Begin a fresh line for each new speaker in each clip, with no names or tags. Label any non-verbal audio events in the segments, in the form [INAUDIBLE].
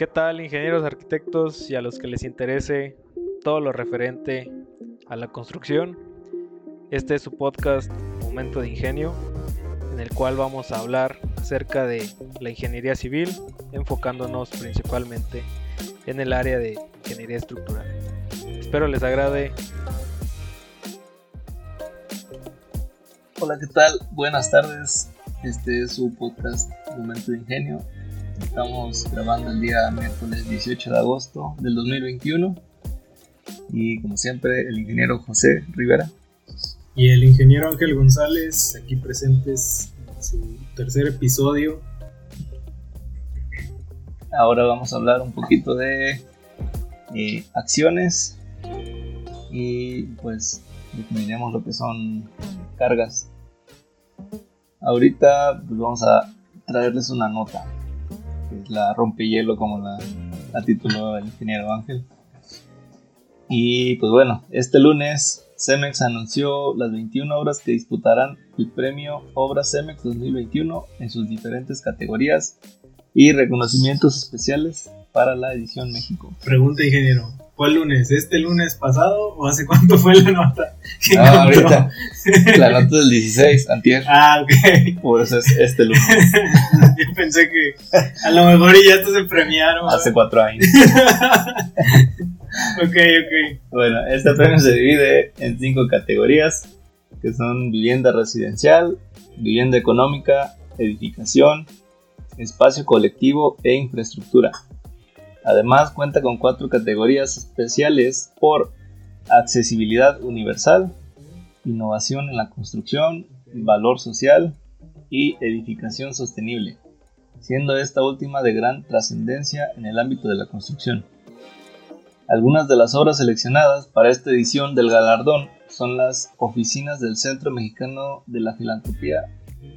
¿Qué tal ingenieros, arquitectos y a los que les interese todo lo referente a la construcción? Este es su podcast Momento de Ingenio, en el cual vamos a hablar acerca de la ingeniería civil, enfocándonos principalmente en el área de ingeniería estructural. Espero les agrade.
Hola, ¿qué tal? Buenas tardes. Este es su podcast Momento de Ingenio. Estamos grabando el día miércoles 18 de agosto del 2021. Y como siempre, el ingeniero José Rivera.
Y el ingeniero Ángel González, aquí presentes en su tercer episodio.
Ahora vamos a hablar un poquito de eh, acciones y pues definiremos lo que son cargas. Ahorita pues, vamos a traerles una nota, que es la rompehielo como la, la tituló el ingeniero Ángel. Y pues bueno, este lunes Cemex anunció las 21 obras que disputarán el premio Obras Cemex 2021 en sus diferentes categorías y reconocimientos especiales para la edición México.
Pregunta, ingeniero. ¿Cuál lunes? ¿Este lunes pasado o hace cuánto fue la nota?
Ah,
encontró?
ahorita. [LAUGHS] La nota del 16, antier.
Ah, ok.
Por eso es este lunes, [LAUGHS]
Yo pensé que a lo mejor y ya estos se premiaron.
hace cuatro años. [LAUGHS]
ok, ok.
Bueno, este premio se divide en cinco categorías, que son vivienda residencial, vivienda económica, edificación, espacio colectivo e infraestructura. Además cuenta con cuatro categorías especiales por accesibilidad universal, innovación en la construcción, valor social y edificación sostenible, siendo esta última de gran trascendencia en el ámbito de la construcción. Algunas de las obras seleccionadas para esta edición del galardón son las oficinas del Centro Mexicano de la Filantropía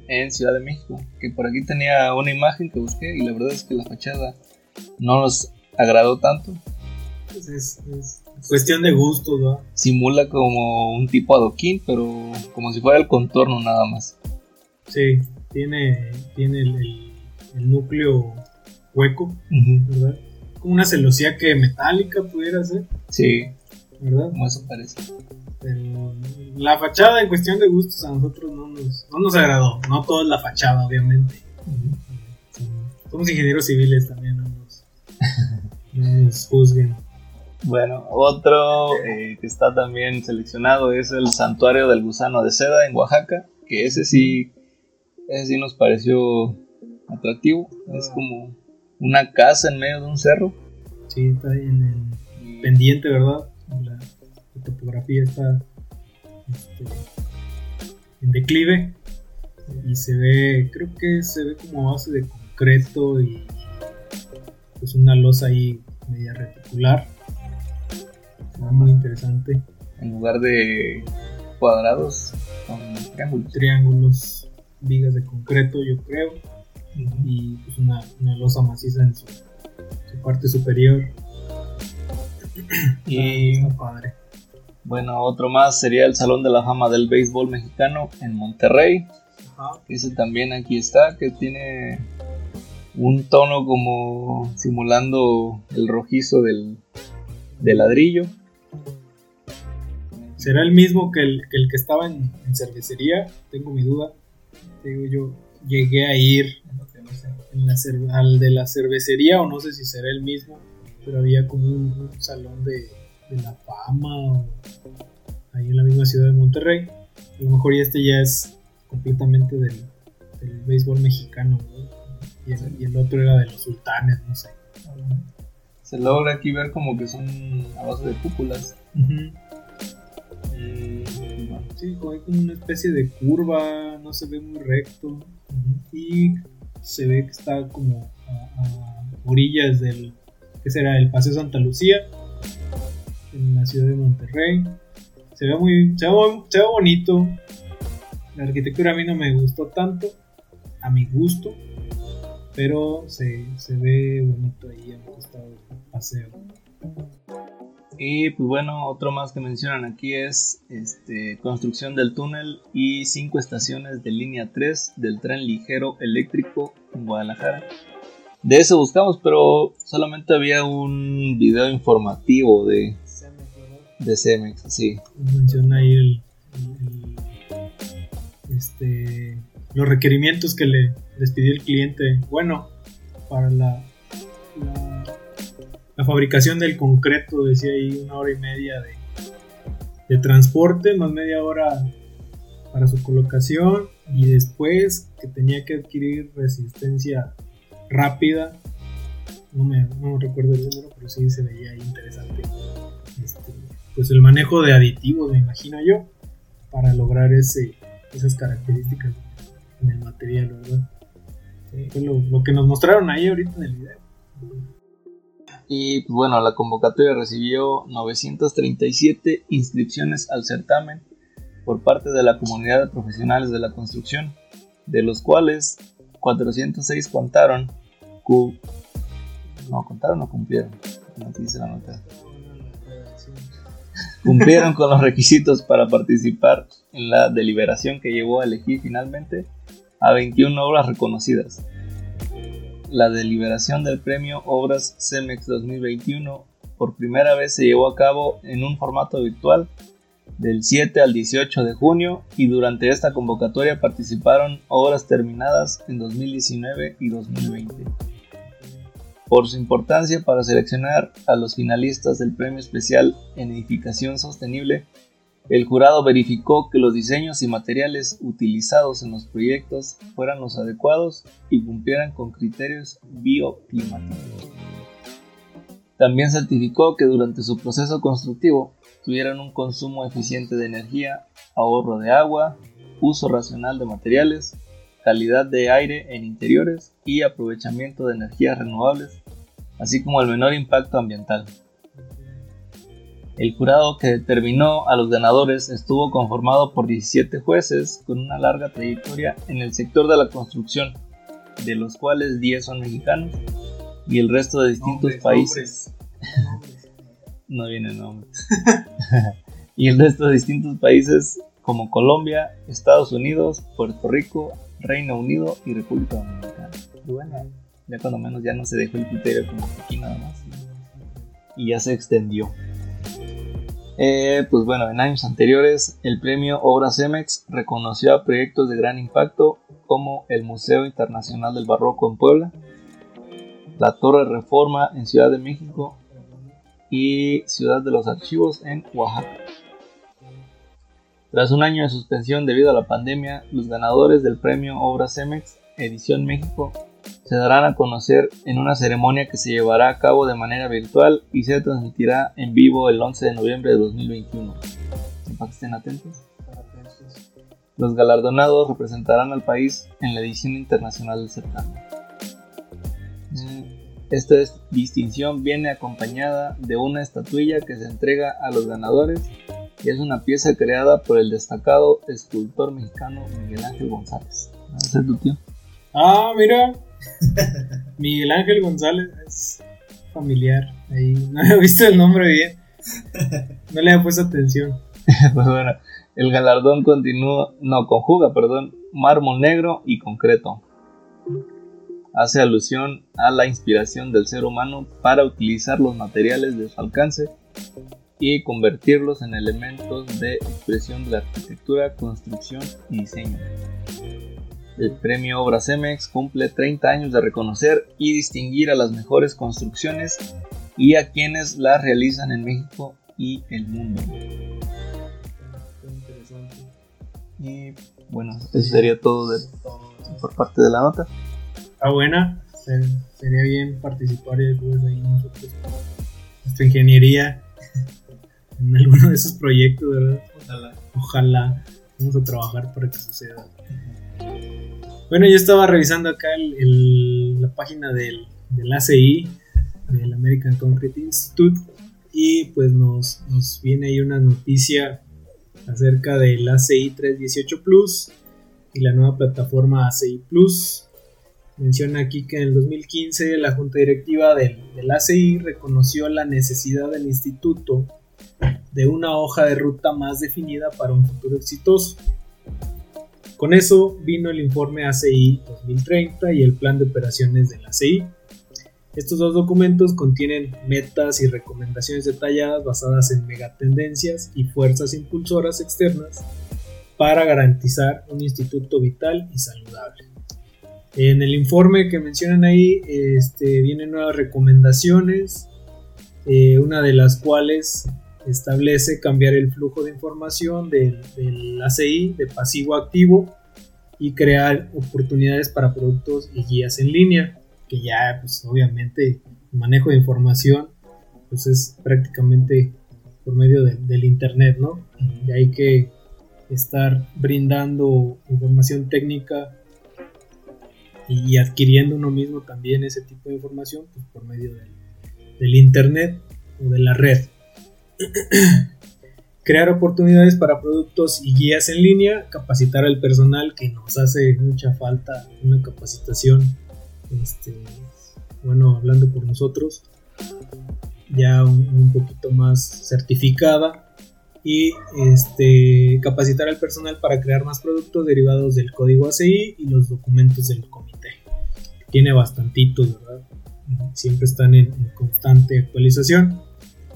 en Ciudad de México, que por aquí tenía una imagen que busqué y la verdad es que la fachada no nos agradó tanto.
Pues es, es cuestión de gustos, ¿va?
Simula como un tipo adoquín, pero como si fuera el contorno nada más.
Sí, tiene, tiene el, el- el núcleo hueco, ¿verdad? Como una celosía que metálica pudiera ser,
Sí,
¿verdad?
como eso parece.
Pero la fachada en cuestión de gustos a nosotros no nos, no nos agradó. No todo es la fachada, obviamente. Somos ingenieros civiles también, no [LAUGHS] nos, no nos juzguen.
Bueno, otro eh, que está también seleccionado es el Santuario del Gusano de Seda en Oaxaca, que ese sí, ese sí nos pareció atractivo. Es como una casa en medio de un cerro.
Sí, está ahí en el pendiente, ¿verdad? La, la topografía está este, en declive y se ve, creo que se ve como base de concreto y pues una losa ahí media reticular. Está muy interesante.
En lugar de cuadrados, con triángulos.
Triángulos, vigas de concreto, yo creo, y pues una, una losa maciza en su, su parte superior.
Y
Está padre.
bueno, otro más sería el Salón de la Fama del Béisbol Mexicano en Monterrey.
Ajá.
Ese también aquí está, que tiene un tono como simulando el rojizo del, del ladrillo.
¿Será el mismo que el que, estaba en, cervecería? Tengo mi duda. Digo, yo llegué a ir la al de la cervecería o no sé si será el mismo, pero había como un, salón de, de la fama o ahí en la misma ciudad de Monterrey. A lo mejor este ya es completamente del, del béisbol mexicano ¿no? Y, el, y el otro era de los sultanes, no sé.
Se logra aquí ver como que son a base de cúpulas. Y, bueno,
Sí, como hay como una especie de curva, no se ve muy recto. Y se ve que está como a, a orillas del, ¿qué será? El Paseo Santa Lucía, en la ciudad de Monterrey. Se ve muy, se ve, se ve bonito. La arquitectura a mí no me gustó tanto, a mi gusto, pero se, se ve bonito ahí al costado del paseo.
Y pues bueno, otro más que mencionan aquí es este, construcción del túnel y cinco estaciones de línea 3 del tren ligero eléctrico en Guadalajara. De eso buscamos, pero solamente había un video informativo de, de Cemex, sí.
Menciona ahí el, este, los requerimientos que le les pidió el cliente. Bueno, para la, fabricación del concreto, decía ahí una hora y media de, de transporte, más media hora para su colocación y después que tenía que adquirir resistencia rápida. No me, no recuerdo el número, pero sí se veía interesante. Este, pues el manejo de aditivos, me imagino yo, para lograr ese, esas características en el material, ¿verdad? Fue lo, que nos mostraron ahí ahorita en el video.
Y bueno, la convocatoria recibió 937 inscripciones al certamen por parte de la comunidad de profesionales de la construcción, de los cuales 406 contaron, no contaron o cumplieron, no dice la nota. Cumplieron con los requisitos para participar en la deliberación que llevó a elegir finalmente a 21 obras reconocidas. La deliberación del premio Obras CEMEX 2021 por primera vez se llevó a cabo en un formato virtual del 7 al 18 de junio y durante esta convocatoria participaron obras terminadas en 2019 y 2020. Por su importancia para seleccionar a los finalistas del Premio Especial en Edificación Sostenible, el jurado verificó que los diseños y materiales utilizados en los proyectos fueran los adecuados y cumplieran con criterios bioclimáticos. También certificó que durante su proceso constructivo tuvieran un consumo eficiente de energía, ahorro de agua, uso racional de materiales, calidad de aire en interiores y aprovechamiento de energías renovables, así como el menor impacto ambiental. El jurado que determinó a los ganadores estuvo conformado por 17 jueces con una larga trayectoria en el sector de la construcción, de los cuales 10 son mexicanos y el resto de distintos países. [LAUGHS] no viene nombre. [LAUGHS] y el resto de distintos países como Colombia, Estados Unidos, Puerto Rico, Reino Unido y República Dominicana. Bueno, ya cuando menos ya no se dejó el criterio como aquí nada más. Y ya se extendió. Eh, pues bueno, en años anteriores el premio Obras Cemex reconoció a proyectos de gran impacto como el Museo Internacional del Barroco en Puebla, la Torre Reforma en Ciudad de México y Ciudad de los Archivos en Oaxaca. Tras un año de suspensión debido a la pandemia, los ganadores del premio Obra Cemex Edición México se darán a conocer en una ceremonia que se llevará a cabo de manera virtual y se transmitirá en vivo el 11 de noviembre de 2021. Para que estén atentos. Los galardonados representarán al país en la edición internacional del certamen. Esta distinción viene acompañada de una estatuilla que se entrega a los ganadores y es una pieza creada por el destacado escultor mexicano Miguel Ángel González. ¿Ese es tu tío?
Ah, mira. [LAUGHS] Miguel Ángel González es familiar. Ahí [LAUGHS] no he visto el nombre bien. No le he puesto atención. [LAUGHS]
pues el galardón continúa, no, conjuga, perdón, mármol negro y concreto hace alusión a la inspiración del ser humano para utilizar los materiales de su alcance y convertirlos en elementos de expresión de la arquitectura, construcción y diseño. El premio Obra Cemex cumple 30 años de reconocer y distinguir a las mejores construcciones y a quienes las realizan en México y el mundo. Y bueno, eso sería todo por parte de la nota
buena. sería bien participar y después ahí nosotros, nuestra ingeniería, [LAUGHS] en alguno de esos proyectos, ¿verdad? Ojalá. Ojalá. Vamos a trabajar para que suceda. Bueno, yo estaba revisando acá la página del, ACI, del American Concrete Institute, y pues nos viene ahí una noticia acerca del ACI 318 Plus y la nueva plataforma ACI Plus Menciona aquí que en el 2015 la Junta Directiva del, ACI reconoció la necesidad del instituto de una hoja de ruta más definida para un futuro exitoso. Con eso vino el informe ACI 2030 y el plan de operaciones del ACI, Estos dos documentos contienen metas y recomendaciones detalladas basadas en megatendencias y fuerzas impulsoras externas para garantizar un instituto vital y saludable. En el informe que mencionan ahí este, vienen nuevas recomendaciones, eh, una de las cuales establece cambiar el flujo de información del, del ACI de pasivo a activo y crear oportunidades para productos y guías en línea, que ya pues obviamente el manejo de información pues es prácticamente por medio del internet, ¿no? Y hay que estar brindando información técnica y adquiriendo uno mismo también ese tipo de información pues, por medio del, internet o de la red. [CLEARS THROAT] Crear oportunidades para productos y guías en línea, capacitar al personal que nos hace mucha falta una capacitación, este, bueno, hablando por nosotros, ya un poquito más certificada y este, capacitar al personal para crear más productos derivados del código ACI y los documentos del comité. Tiene bastantitos, ¿verdad? Siempre están en, constante actualización.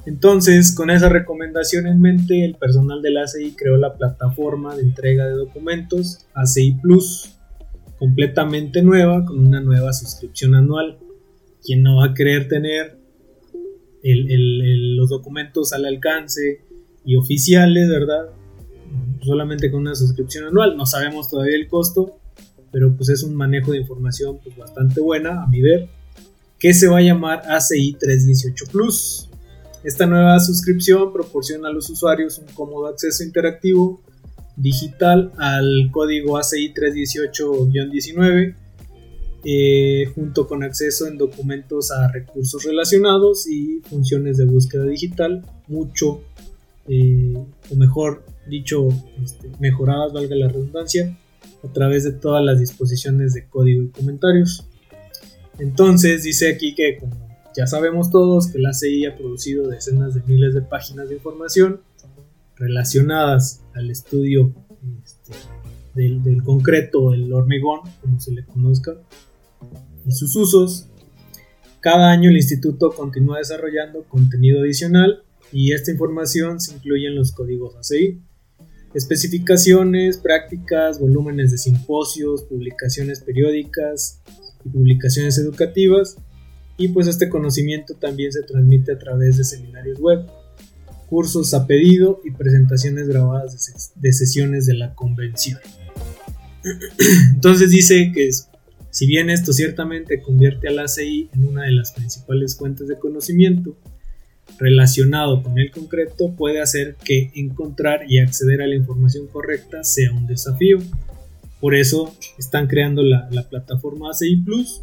Entonces, con esa recomendación en mente, el personal del ACI creó la plataforma de entrega de documentos ACI Plus, completamente nueva, con una nueva suscripción anual. Quien no va a querer tener los documentos al alcance, y oficiales, ¿verdad? Solamente con una suscripción anual. No sabemos todavía el costo, pero pues es un manejo de información pues, bastante buena a mi ver, que se va a llamar ACI 318 Plus. Esta nueva suscripción proporciona a los usuarios un cómodo acceso interactivo digital al código ACI 318-19 eh, junto con acceso en documentos a recursos relacionados y funciones de búsqueda digital mucho eh, o mejor dicho, este, mejoradas, valga la redundancia, a través de todas las disposiciones de código y comentarios. Entonces dice aquí que como ya sabemos todos que la CI ha producido decenas de miles de páginas de información relacionadas al estudio este, del, del, concreto, el hormigón, como se le conozca, y sus usos. Cada año el instituto continúa desarrollando contenido adicional y esta información se incluye en los códigos ACI. Especificaciones, prácticas, volúmenes de simposios, publicaciones periódicas y publicaciones educativas. Y pues este conocimiento también se transmite a través de seminarios web, cursos a pedido y presentaciones grabadas de, sesiones de la convención. [CLEARS THROAT] Entonces dice que si bien esto ciertamente convierte al ACI en una de las principales fuentes de conocimiento, relacionado con el concreto puede hacer que encontrar y acceder a la información correcta sea un desafío. Por eso están creando la, plataforma ACI Plus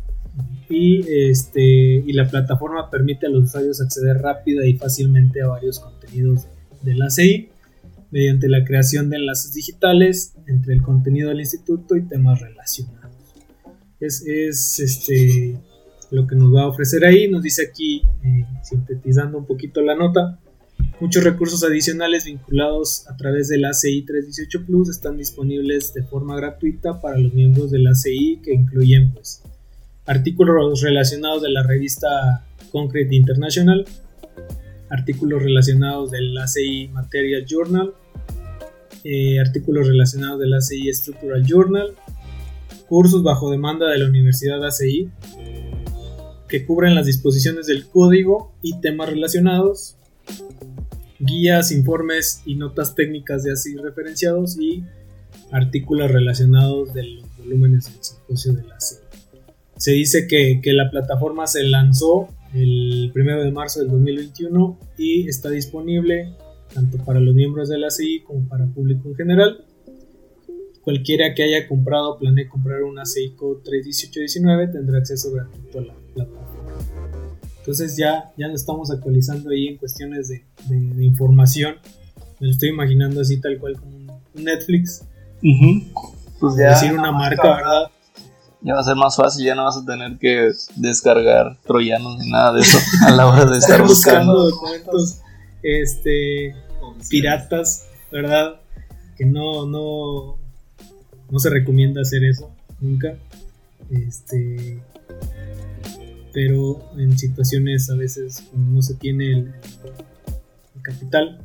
y, este, y la plataforma permite a los usuarios acceder rápida y fácilmente a varios contenidos del ACI mediante la creación de enlaces digitales entre el contenido del instituto y temas relacionados. Es, es este, lo que nos va a ofrecer ahí. Nos dice aquí, eh, sintetizando un poquito la nota, muchos recursos adicionales vinculados a través del ACI 318 Plus están disponibles de forma gratuita para los miembros del ACI que incluyen pues artículos relacionados de la revista Concrete International, artículos relacionados del ACI Material Journal, eh, artículos relacionados del ACI Structural Journal, cursos bajo demanda de la Universidad ACI, que cubren las disposiciones del código y temas relacionados, guías, informes y notas técnicas de así referenciados y artículos relacionados de los volúmenes del simposio de la CI. Se dice que, la plataforma se lanzó el 1 de marzo del 2021 y está disponible tanto para los miembros de la CI como para público en general. Cualquiera que haya comprado o planee comprar una CI Code 31819 tendrá acceso gratuito a la plataforma. Entonces ya, ya nos estamos actualizando ahí en cuestiones de, información. Me lo estoy imaginando así tal cual como un Netflix.
Pues
ya, decir una marca, ¿verdad?
Ya va a ser más fácil, ya no vas a tener que descargar troyanos ni nada de eso a la hora de estar buscando.
documentos este, piratas, ¿verdad? Que no, no, no se recomienda hacer eso nunca. Este, pero en situaciones a veces como no se tiene el, el capital,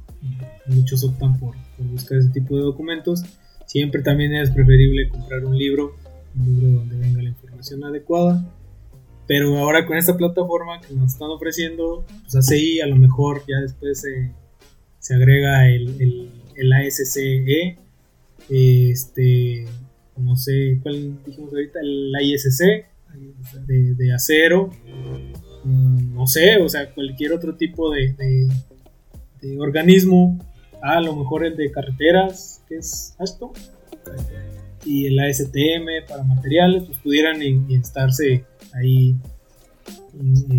muchos optan por, por buscar ese tipo de documentos. Siempre también es preferible comprar un libro, un libro donde venga la información adecuada. Pero ahora con esta plataforma que nos están ofreciendo, pues ACI a lo mejor ya después se, se agrega el, el, el ASCE, este, no sé cuál dijimos ahorita, el ISC de, de acero, mm, no sé, o sea, cualquier otro tipo de, de, organismo, a lo mejor el de carreteras, que es esto, y el ASTM para materiales, pues pudieran en- ahí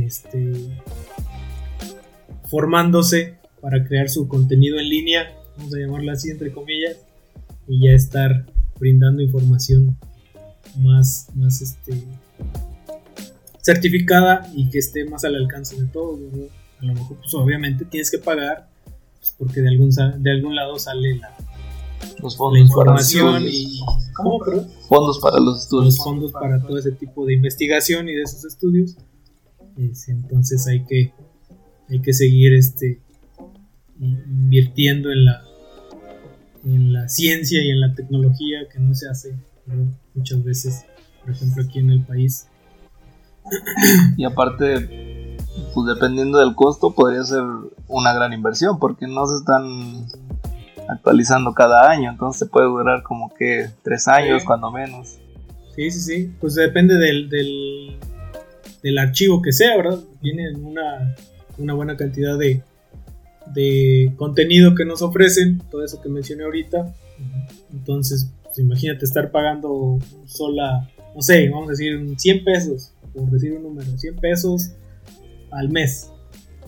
este, formándose para crear su contenido en línea, vamos a llamarlo así entre comillas, y ya estar brindando información más, más este, certificada y que esté más al alcance de todos. A lo mejor, pues obviamente tienes que pagar, pues, porque de algún, de algún lado sale la,
Los
la
fondos
información
para
y ¿cómo, perdón?
fondos para los
los
estudios.
fondos para todo ese tipo de investigación y de esos estudios. Es- entonces hay que, hay que seguir este, invirtiendo en la, en la ciencia y en la tecnología que no se hace ¿verdad? muchas veces, por ejemplo aquí en el país. [CLEARS THROAT]
Y aparte, pues dependiendo del costo, podría ser una gran inversión porque no se están actualizando cada año, entonces puede durar como que tres años,
Sí.
cuando menos.
Sí, sí, sí. Pues depende del, del, del archivo que sea, ¿verdad? Tienen una, una buena cantidad de, de contenido que nos ofrecen, todo eso que mencioné ahorita. Entonces, pues imagínate estar pagando sola, no sé, vamos a decir 100 pesos, por decir un número, 100 pesos al mes.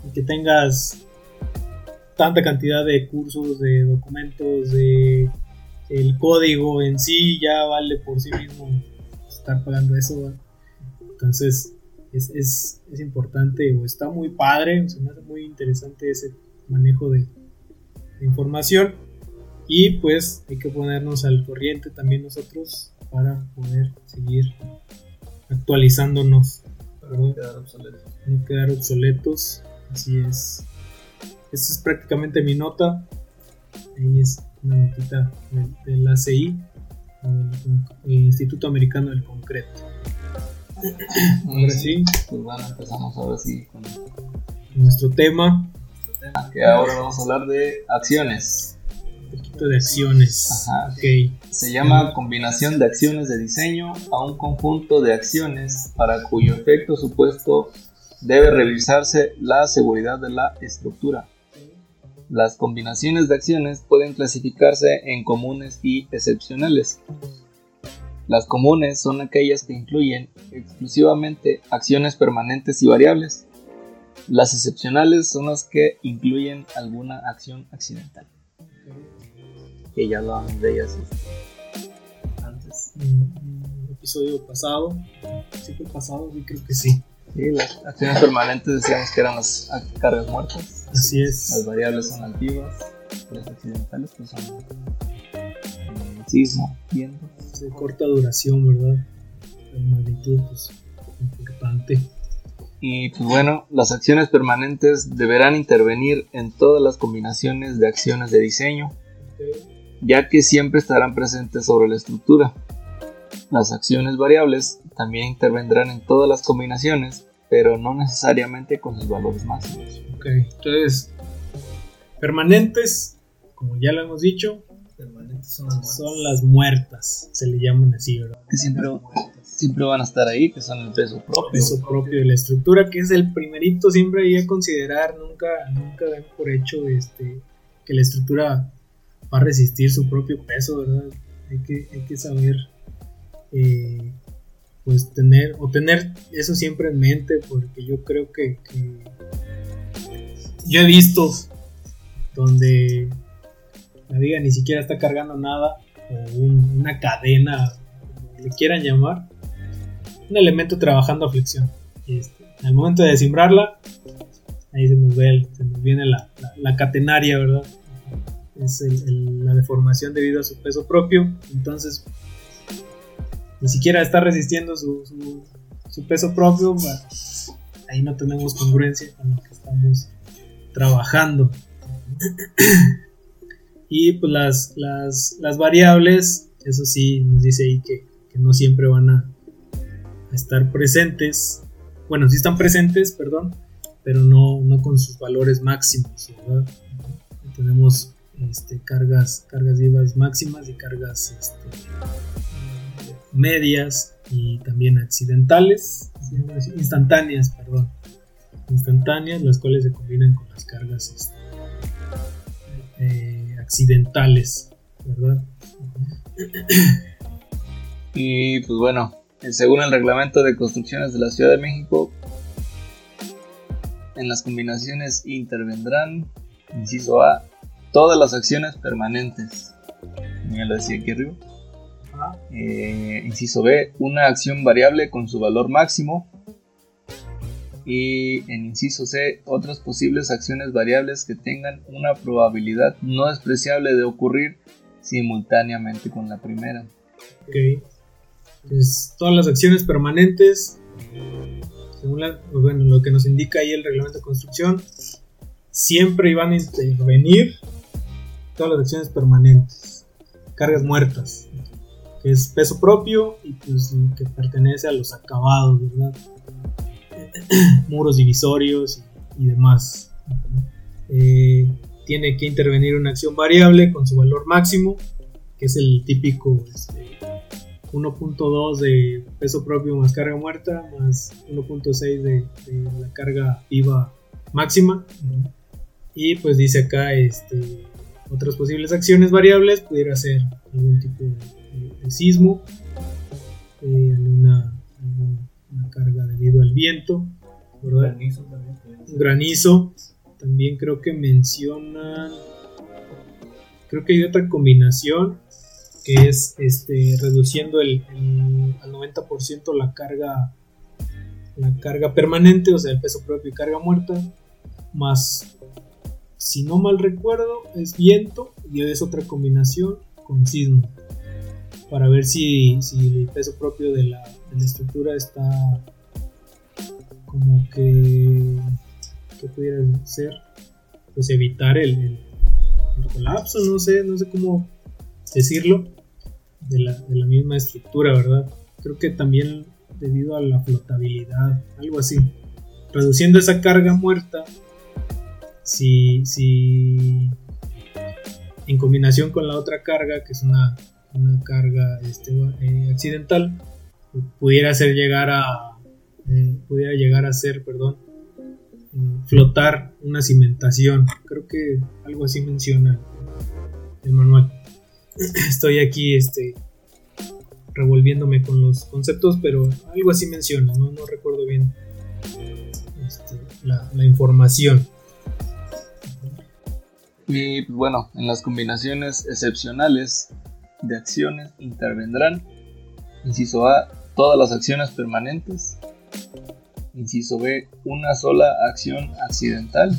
Y que tengas tanta cantidad de cursos, de documentos, de el código en sí ya vale por sí mismo estar pagando eso. Entonces es, es, es importante o está muy padre, se me hace muy interesante ese manejo de, de información y pues hay que ponernos al corriente también nosotros para poder seguir actualizándonos,
Para no quedar obsoleto.
no quedar obsoletos. Así es. Esta es prácticamente mi nota. Ahí es una notita de, de la CI, el Instituto Americano del Concreto. Ahora sí,
Pues bueno, empezamos ahora sí con
nuestro tema,
que ahora vamos a hablar de acciones.
un poquito de acciones.
Ajá.
Ok,
Se llama combinación de acciones de diseño a un conjunto de acciones para cuyo efecto supuesto debe revisarse la seguridad de la estructura. Las combinaciones de acciones pueden clasificarse en comunes y excepcionales. Las comunes son aquellas que incluyen exclusivamente acciones permanentes y variables. Las excepcionales son las que incluyen alguna acción accidental. Que ya hablábamos de ellas antes.
un, un episodio pasado, ¿sí fue pasado? Sí, creo que sí.
Sí, las acciones permanentes decíamos que eran las cargas muertas.
Así
Las
es.
variables son altivas. Las accidentales pues son eh, sismo, viento.
De corta duración, ¿verdad? La magnitud, pues, importante.
Y pues bueno, las acciones permanentes deberán intervenir en todas las combinaciones de acciones de diseño, ya que siempre estarán presentes sobre la estructura. Las acciones variables también intervendrán en todas las combinaciones, pero no necesariamente con sus valores máximos.
Ok, entonces, permanentes, como ya lo hemos dicho, son las muertas, se le llaman así, ¿verdad?
Que siempre, siempre van a estar ahí, que son el peso propio.
Peso propio de la estructura, que es el primerito siempre hay que considerar, nunca, nunca den por hecho este, que la estructura va a resistir su propio peso, ¿verdad? Hay que, hay que saber, eh, pues tener, o tener eso siempre en mente, porque yo creo que, que yo he visto donde la viga ni siquiera está cargando nada, o un- una cadena, como le quieran llamar, un elemento trabajando a flexión. Este, al momento de simbrarla, ahí se nos ve, el- se nos viene la, la- catenaria, ¿verdad? Es la deformación debido a su peso propio. Entonces, ni siquiera está resistiendo su- su peso propio, ahí no tenemos congruencia con lo que estamos trabajando. [CLEARS THROAT] y pues las, las, variables, eso sí, nos dice ahí que, no siempre van a, estar presentes. Bueno, sí están presentes, perdón, pero no, no con sus valores máximos, Tenemos este, cargas, cargas vivas máximas y cargas este, medias y también accidentales, instantáneas, perdón, instantáneas, las cuales se combinan con las cargas este, eh, accidentales, ¿verdad? [CLEARS THROAT]
Y pues bueno, según el reglamento de construcciones de la Ciudad de México, en las combinaciones intervendrán, inciso A, todas las acciones permanentes. Ya lo decía aquí arriba. Eh, inciso B, una acción variable con su valor máximo. Y en inciso C, otras posibles acciones variables que tengan una probabilidad no despreciable de ocurrir simultáneamente con la primera.
Ok. Pues todas las acciones permanentes, según pues bueno, lo que nos indica ahí el reglamento de construcción, siempre iban a intervenir todas las acciones permanentes, cargas muertas, que es peso propio y pues que pertenece a los acabados, ¿verdad? [CLEARS THROAT] Muros divisorios y, demás. Eh, tiene que intervenir una acción variable con su valor máximo, que es el típico este, 1.2 de peso propio más carga muerta, más 1.6 de, la carga viva máxima. Y pues dice acá este, otras posibles acciones variables, pudiera ser algún tipo de de sismo, eh, una, carga debido al viento, Granizo también. Granizo, también creo que mencionan, creo que hay otra combinación que es este, reduciendo el, al 90% la carga la carga permanente, o sea, el peso propio y carga muerta, más, si no mal recuerdo, es viento y es otra combinación con sismo para ver si, el peso propio de la, estructura está como que ¿qué pudiera ser? Pues evitar el, colapso, no sé, no sé cómo decirlo, de la, de la misma estructura, ¿verdad? Creo que también debido a la flotabilidad, algo así. Reduciendo esa carga muerta, si, si en combinación con la otra carga, que es una una carga este, eh, accidental pudiera hacer llegar a eh, pudiera llegar a ser perdón eh, flotar una cimentación. Creo que algo así menciona el manual. [CLEARS THROAT] Estoy aquí este revolviéndome con los conceptos pero algo así menciona no, no recuerdo bien este, la, la información.
Y bueno, en las combinaciones excepcionales de acciones intervendrán. Inciso A, todas las acciones permanentes. Inciso B, una sola acción accidental.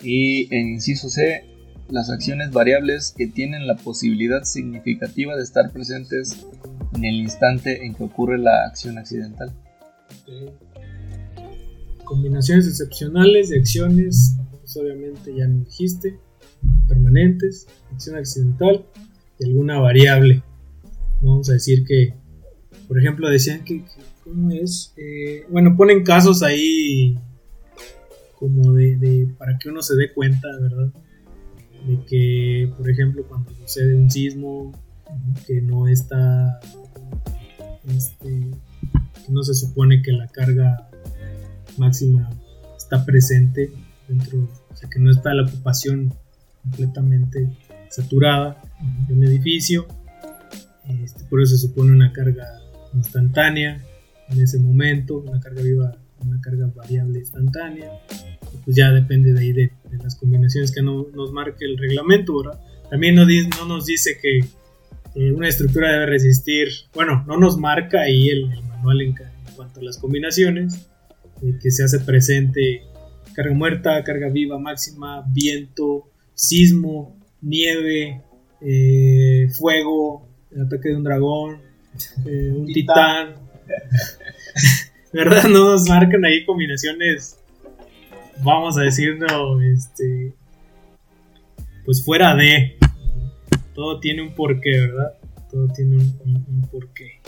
Y en inciso C, las acciones variables que tienen la posibilidad significativa de estar presentes en el instante en que ocurre la acción accidental.
Combinaciones excepcionales de acciones, pues obviamente ya me dijiste, permanentes, acción accidental, y alguna variable. Vamos a decir que, por ejemplo, decían que, ¿cómo es? Eh, bueno, ponen casos ahí como de, para que uno se dé cuenta, ¿verdad? De que, por ejemplo, cuando sucede un sismo, que no está, este, que no se supone que la carga máxima está presente dentro, o sea, que no está la ocupación completamente saturada de un edificio. Este, por eso se supone una carga instantánea en ese momento, una carga viva, una carga variable instantánea. pues ya depende de ahí de, las combinaciones que no, nos marque el reglamento. También no, no, nos dice que eh, una estructura debe resistir, bueno, no nos marca ahí el, manual en, cuanto a las combinaciones, eh, que se hace presente carga muerta, carga viva máxima, viento, sismo, nieve, eh, fuego, el ataque de un dragón, eh, un titán. [LAUGHS] ¿verdad? No nos marcan ahí combinaciones, vamos a decirlo, este, pues fuera de. Todo tiene un porqué, ¿verdad? Todo tiene un, porqué.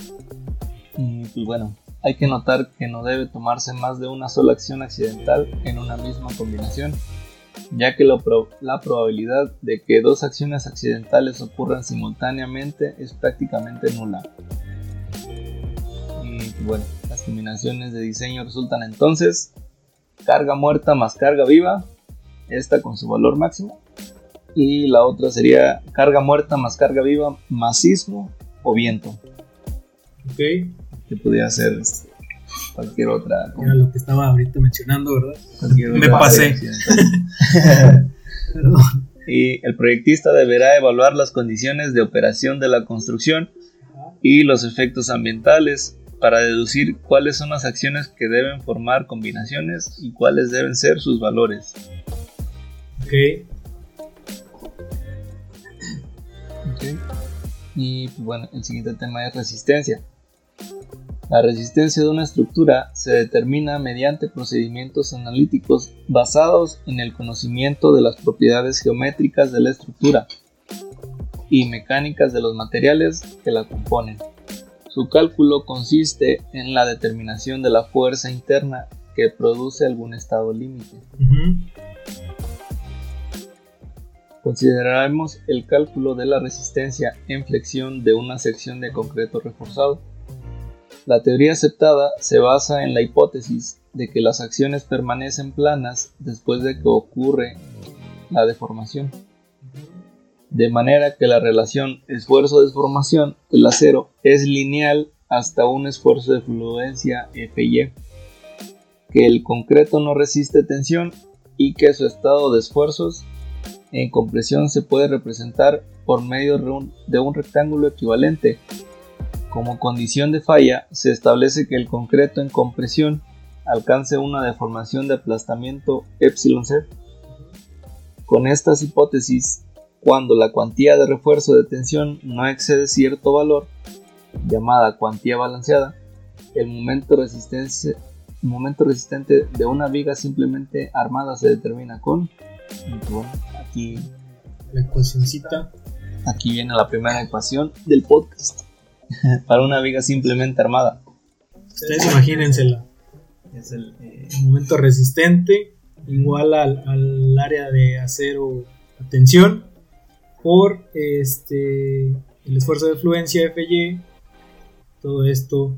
Y pues bueno, hay que notar que no debe tomarse más de una sola acción accidental en una misma combinación, ya que la probabilidad de que dos acciones accidentales ocurran simultáneamente es prácticamente nula. Y bueno, las combinaciones de diseño resultan entonces carga muerta más carga viva, esta con su valor máximo, y la otra sería carga muerta más carga viva más sismo o viento.
Ok.
Que podría ser cualquier otra.
Era lo que estaba ahorita mencionando, ¿verdad?
Me pasé. [LAUGHS]
y el proyectista deberá evaluar las condiciones de operación de la construcción y los efectos ambientales para deducir cuáles son las acciones que deben formar combinaciones y cuáles deben ser sus valores.
Ok.
Y bueno, el siguiente tema es resistencia. La resistencia de una estructura se determina mediante procedimientos analíticos basados en el conocimiento de las propiedades geométricas de la estructura y mecánicas de los materiales que la componen. Su cálculo consiste en la determinación de la fuerza interna que produce algún estado límite. Consideraremos el cálculo de la resistencia en flexión de una sección de concreto reforzado. La teoría aceptada se basa en la hipótesis de que las acciones permanecen planas después de que ocurre la deformación. De manera que la relación esfuerzo-deformación del acero es lineal hasta un esfuerzo de fluencia Fy, que el concreto no resiste tensión y que su estado de esfuerzos en compresión se puede representar por medio de un rectángulo equivalente. Como condición de falla, se establece que el concreto en compresión alcance una deformación de aplastamiento epsilon-c. Con estas hipótesis, cuando la cuantía de refuerzo de tensión no excede cierto valor, llamada cuantía balanceada, el momento, resistente de una viga simplemente armada se determina con aquí
la ecuacióncita.
Aquí viene la primera ecuación del podcast. [LAUGHS] Para una viga simplemente armada.
Ustedes imagínensela. Es el, eh, momento resistente igual al, área de acero a tensión por este el esfuerzo de fluencia FY. Todo esto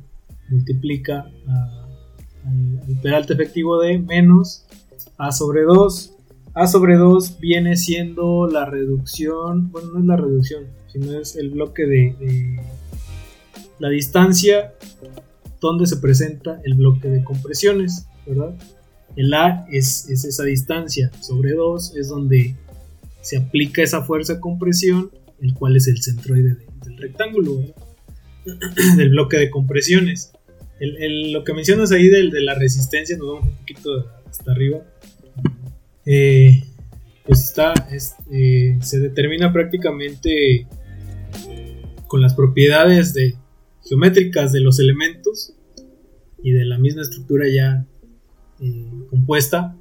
multiplica al, al peralte efectivo de menos A sobre 2 a sobre 2 viene siendo la reducción, bueno, no es la reducción, sino es el bloque de, la distancia donde se presenta el bloque de compresiones, ¿verdad? El A es, esa distancia, sobre 2 es donde se aplica esa fuerza de compresión, el cual es el centroide del rectángulo, [CLEARS THROAT] del bloque de compresiones. lo que mencionas ahí de la resistencia, nos vamos un poquito hasta arriba, eh, pues está, eh, se determina prácticamente con las propiedades de, geométricas de los elementos y de la misma estructura ya eh, compuesta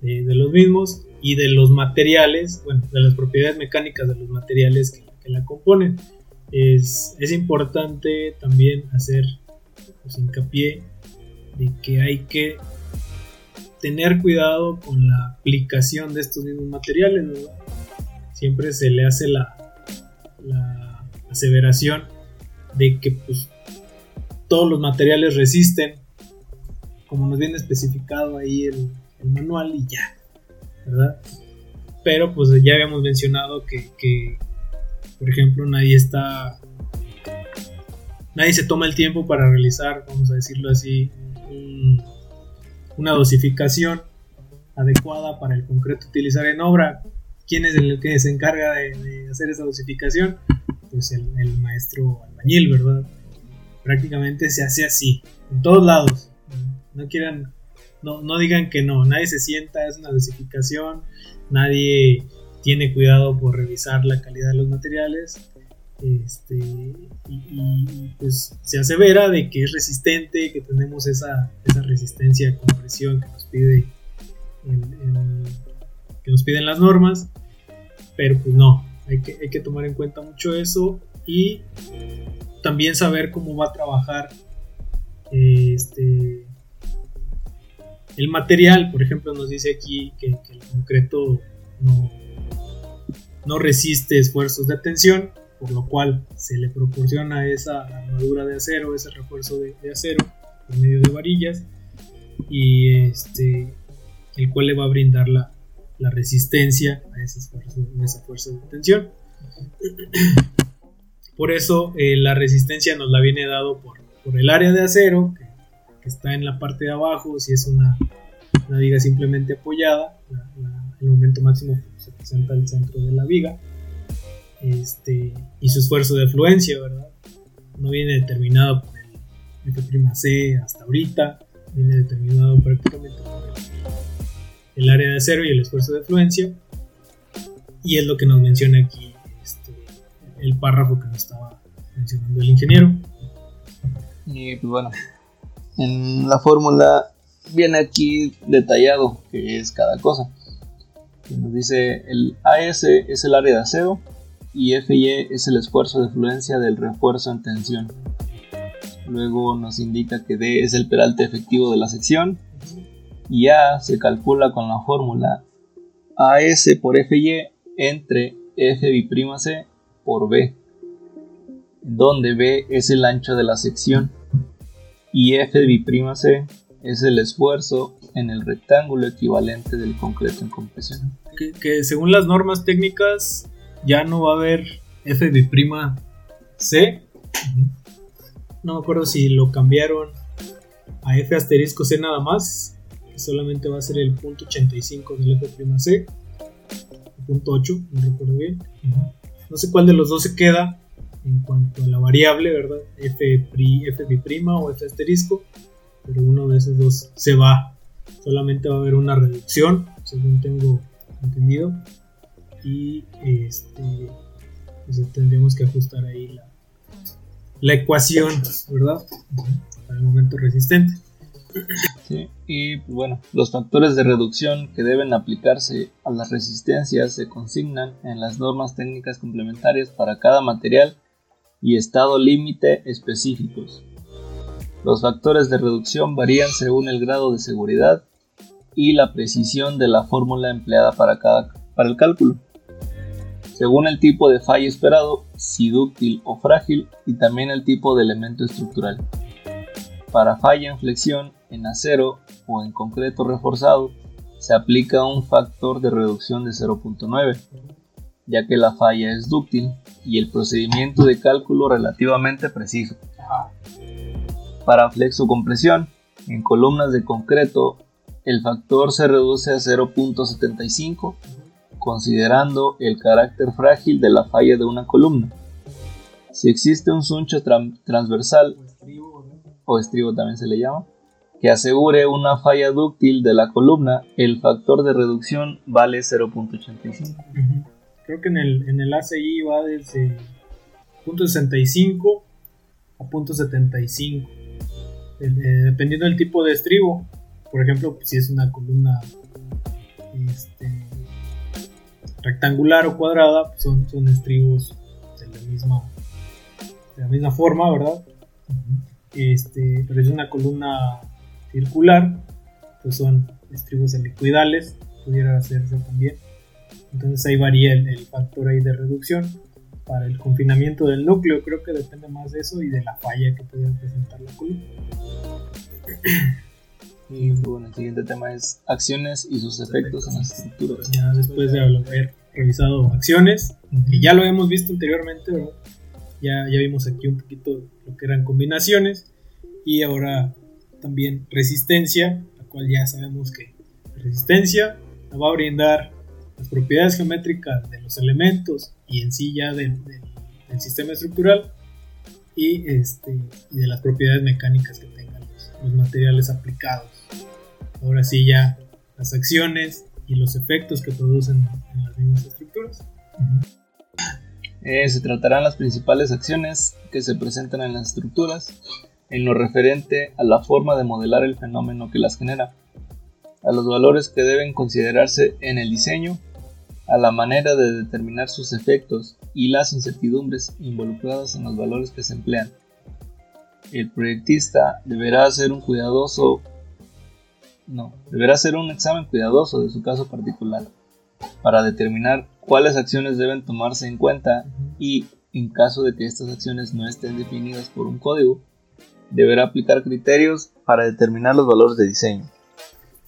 de los mismos y de los materiales, bueno, de las propiedades mecánicas de los materiales que, la componen. Es, es, importante también hacer pues, hincapié de que hay que tener cuidado con la aplicación de estos mismos materiales. Siempre se le hace la, aseveración de que pues, todos los materiales resisten, como nos viene especificado ahí el, manual y ya, ¿verdad? Pero pues ya habíamos mencionado que, por ejemplo, nadie está nadie se toma el tiempo para realizar, vamos a decirlo así, un, una dosificación adecuada para el concreto utilizar en obra. ¿Quién es el que se encarga de, hacer esa dosificación? Pues el, maestro albañil, ¿verdad? Prácticamente se hace así, en todos lados. No quieran, no, no digan que no, nadie se sienta, es una dosificación, nadie tiene cuidado por revisar la calidad de los materiales Este, y, pues se asevera de que es resistente, que tenemos esa, esa resistencia a compresión que nos pide que nos piden las normas, pero pues no, hay que, hay que tomar en cuenta mucho eso y también saber cómo va a trabajar este el material, por ejemplo, nos dice aquí que, el concreto no, no resiste esfuerzos de tensión, por lo cual se le proporciona esa armadura de acero, ese refuerzo de, acero por medio de varillas y este el cual le va a brindar la, resistencia a esa fuerza de tensión. Por eso eh, la resistencia nos la viene dado por, por el área de acero que, está en la parte de abajo, si es una, una viga simplemente apoyada, el momento máximo se presenta al centro de la viga este, y su esfuerzo de afluencia, ¿verdad? No viene determinado por el F''C hasta ahorita, viene determinado prácticamente por el, área de acero y el esfuerzo de afluencia, y es lo que nos menciona aquí este, el párrafo que nos estaba mencionando el ingeniero.
Y pues bueno, en la fórmula viene aquí detallado que es cada cosa. Nos dice el AS es el área de acero, y FY es el esfuerzo de fluencia del refuerzo en tensión. Luego nos indica que D es el peralte efectivo de la sección y A se calcula con la fórmula AS por FY entre F'C por B, donde B es el ancho de la sección y F'C es el esfuerzo en el rectángulo equivalente del concreto en compresión.
que según las normas técnicas ya no va a haber C. No me acuerdo si lo cambiaron a F asterisco C nada más. Solamente va a ser el punto 85 del F'C. punto 8, no recuerdo bien. No sé cuál de los dos se queda en cuanto a la variable, ¿verdad? F, F o F asterisco. Pero uno de esos dos se va. Solamente va a haber una reducción, según tengo entendido y este, pues tendríamos que ajustar ahí la, la ecuación, ¿verdad? Para el momento resistente.
Y bueno, los factores de reducción que deben aplicarse a las resistencias se consignan en las normas técnicas complementarias para cada material y estado límite específicos. Los factores de reducción varían según el grado de seguridad y la precisión de la fórmula empleada para, cada, para el cálculo según el tipo de falla esperado, si dúctil o frágil, y también el tipo de elemento estructural. Para falla en flexión, en acero o en concreto reforzado, se aplica un factor de reducción de 0.9, ya que la falla es dúctil y el procedimiento de cálculo relativamente preciso. Para flexocompresión, en columnas de concreto, el factor se reduce a 0.75 considerando el carácter frágil de la falla de una columna. Si existe un suncho transversal, o estribo también se le llama, que asegure una falla dúctil de la columna, el factor de reducción vale 0.85.
Creo que en el, en el ACI va desde .65 a .75, eh, dependiendo del tipo de estribo. Por ejemplo, si es una columna este, rectangular o cuadrada, pues, son, son estribos de la misma, de la misma forma, ¿verdad? Este, pero es una columna circular, pues son estribos helicoidales, pudiera hacerse también. Entonces ahí varía el, factor ahí de reducción. Para el confinamiento del núcleo creo que depende más de eso y de la falla que pudiera presentar la columna. [CLEARS THROAT]
Y bueno, el siguiente tema es acciones y sus efectos en las estructuras.
Ya después de haber revisado acciones, que ya lo hemos visto anteriormente, Ya, ya vimos aquí un poquito lo que eran combinaciones y ahora también resistencia, la cual ya sabemos que resistencia nos va a brindar las propiedades geométricas de los elementos y en sí ya del, sistema estructural y, este, y de las propiedades mecánicas que tengan los materiales aplicados ahora sí ya las acciones y los efectos que producen en las mismas estructuras.
Eh, se tratarán las principales acciones que se presentan en las estructuras en lo referente a la forma de modelar el fenómeno que las genera, a los valores que deben considerarse en el diseño, a la manera de determinar sus efectos y las incertidumbres involucradas en los valores que se emplean. El proyectista deberá hacer un cuidadoso no, deberá hacer un examen cuidadoso de su caso particular para determinar cuáles acciones deben tomarse en cuenta y, en caso de que estas acciones no estén definidas por un código, deberá aplicar criterios para determinar los valores de diseño.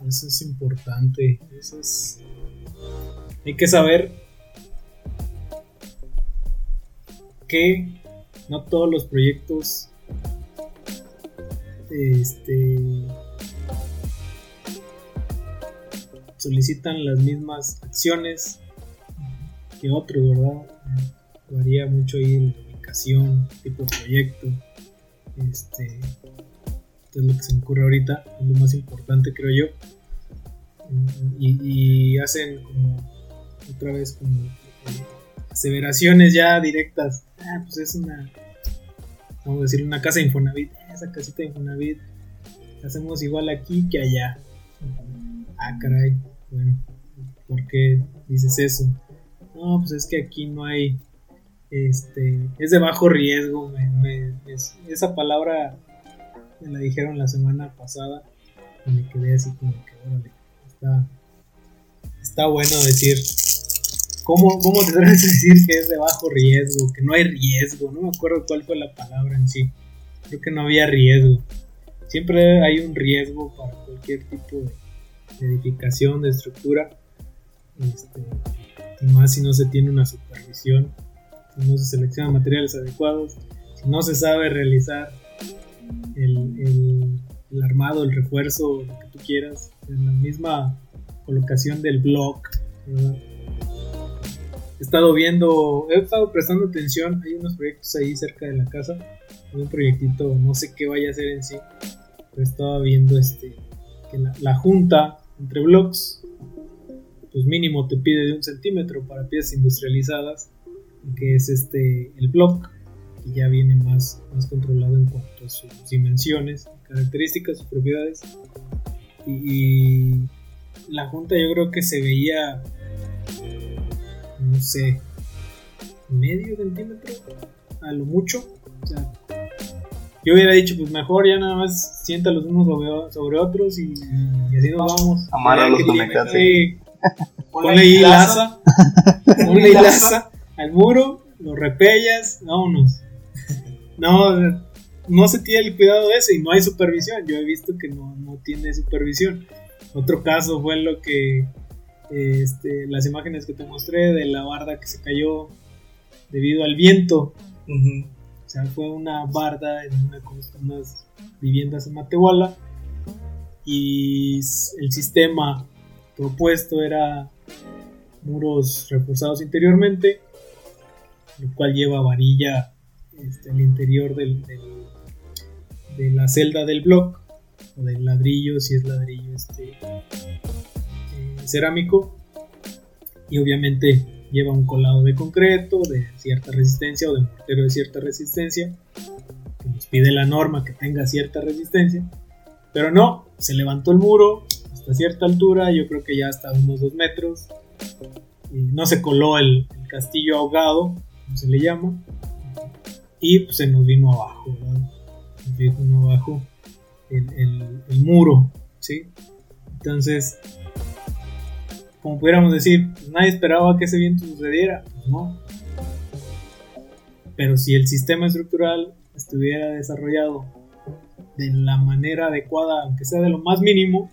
Eso es importante. Eso es... Hay que saber que no todos los proyectos este, solicitan las mismas acciones que otros, ¿verdad? Varía mucho ahí la ubicación, tipo de proyecto. Este, es lo que se me ocurre ahorita, es lo más importante creo yo. Y, hacen como otra vez como eh, aseveraciones ya directas. Ah, pues es una, vamos a decir, una casa de Infonavit. Esa casita de Infonavit hacemos igual aquí que allá. Ah, caray. Bueno, ¿por qué dices eso? No, pues es que aquí no hay, este, es de bajo riesgo. esa palabra me la dijeron la semana pasada y me quedé así como que, órale, está, bueno decir, ¿cómo, cómo te a decir que es de bajo riesgo, que no hay riesgo? No me acuerdo cuál fue la palabra en sí. Creo que no había riesgo. Siempre hay un riesgo para cualquier tipo de edificación, de estructura, este, y más si no se tiene una supervisión, si no se seleccionan materiales adecuados, si no se sabe realizar el, armado, el refuerzo, lo que tú quieras, en la misma colocación del block. He estado viendo, he estado prestando atención, hay unos proyectos ahí cerca de la casa, hay un proyectito, no sé qué vaya a ser en sí, pero estaba viendo este que la junta entre blocks, pues mínimo te pide de un centímetro para piezas industrializadas, que es este el block, que ya viene más, más controlado en cuanto a sus dimensiones, características, sus propiedades. Y, la junta yo creo que se veía, no sé, medio centímetro, a lo mucho. O sea, yo hubiera dicho, pues mejor ya nada más sienta los unos sobre, otros y, así nos vamos.
Amarralos con mecate.
Ponle ahí laza, ponle laza al muro, lo repellas, vámonos. No, no se tiene el cuidado de eso y no hay supervisión. Yo he visto que no, no tiene supervisión. Otro caso fue lo que este, las imágenes que te mostré de la barda que se cayó debido al viento. O sea, fue una barda en una, unas viviendas en Matehuala y el sistema propuesto era muros reforzados interiormente, lo cual lleva varilla este, al interior del, de la celda del block o del ladrillo, si es ladrillo este, eh, cerámico, y obviamente lleva un colado de concreto de cierta resistencia o de mortero de cierta resistencia, que nos pide la norma que tenga cierta resistencia, pero no, se levantó el muro hasta cierta altura, yo creo que ya hasta unos 2 metros, y no se coló el, castillo ahogado, se le llama, y pues se nos vino abajo, vino abajo el, muro, ¿sí? Entonces, como pudiéramos decir, nadie esperaba que ese viento sucediera, pues no. Pero si el sistema estructural estuviera desarrollado de la manera adecuada, aunque sea de lo más mínimo,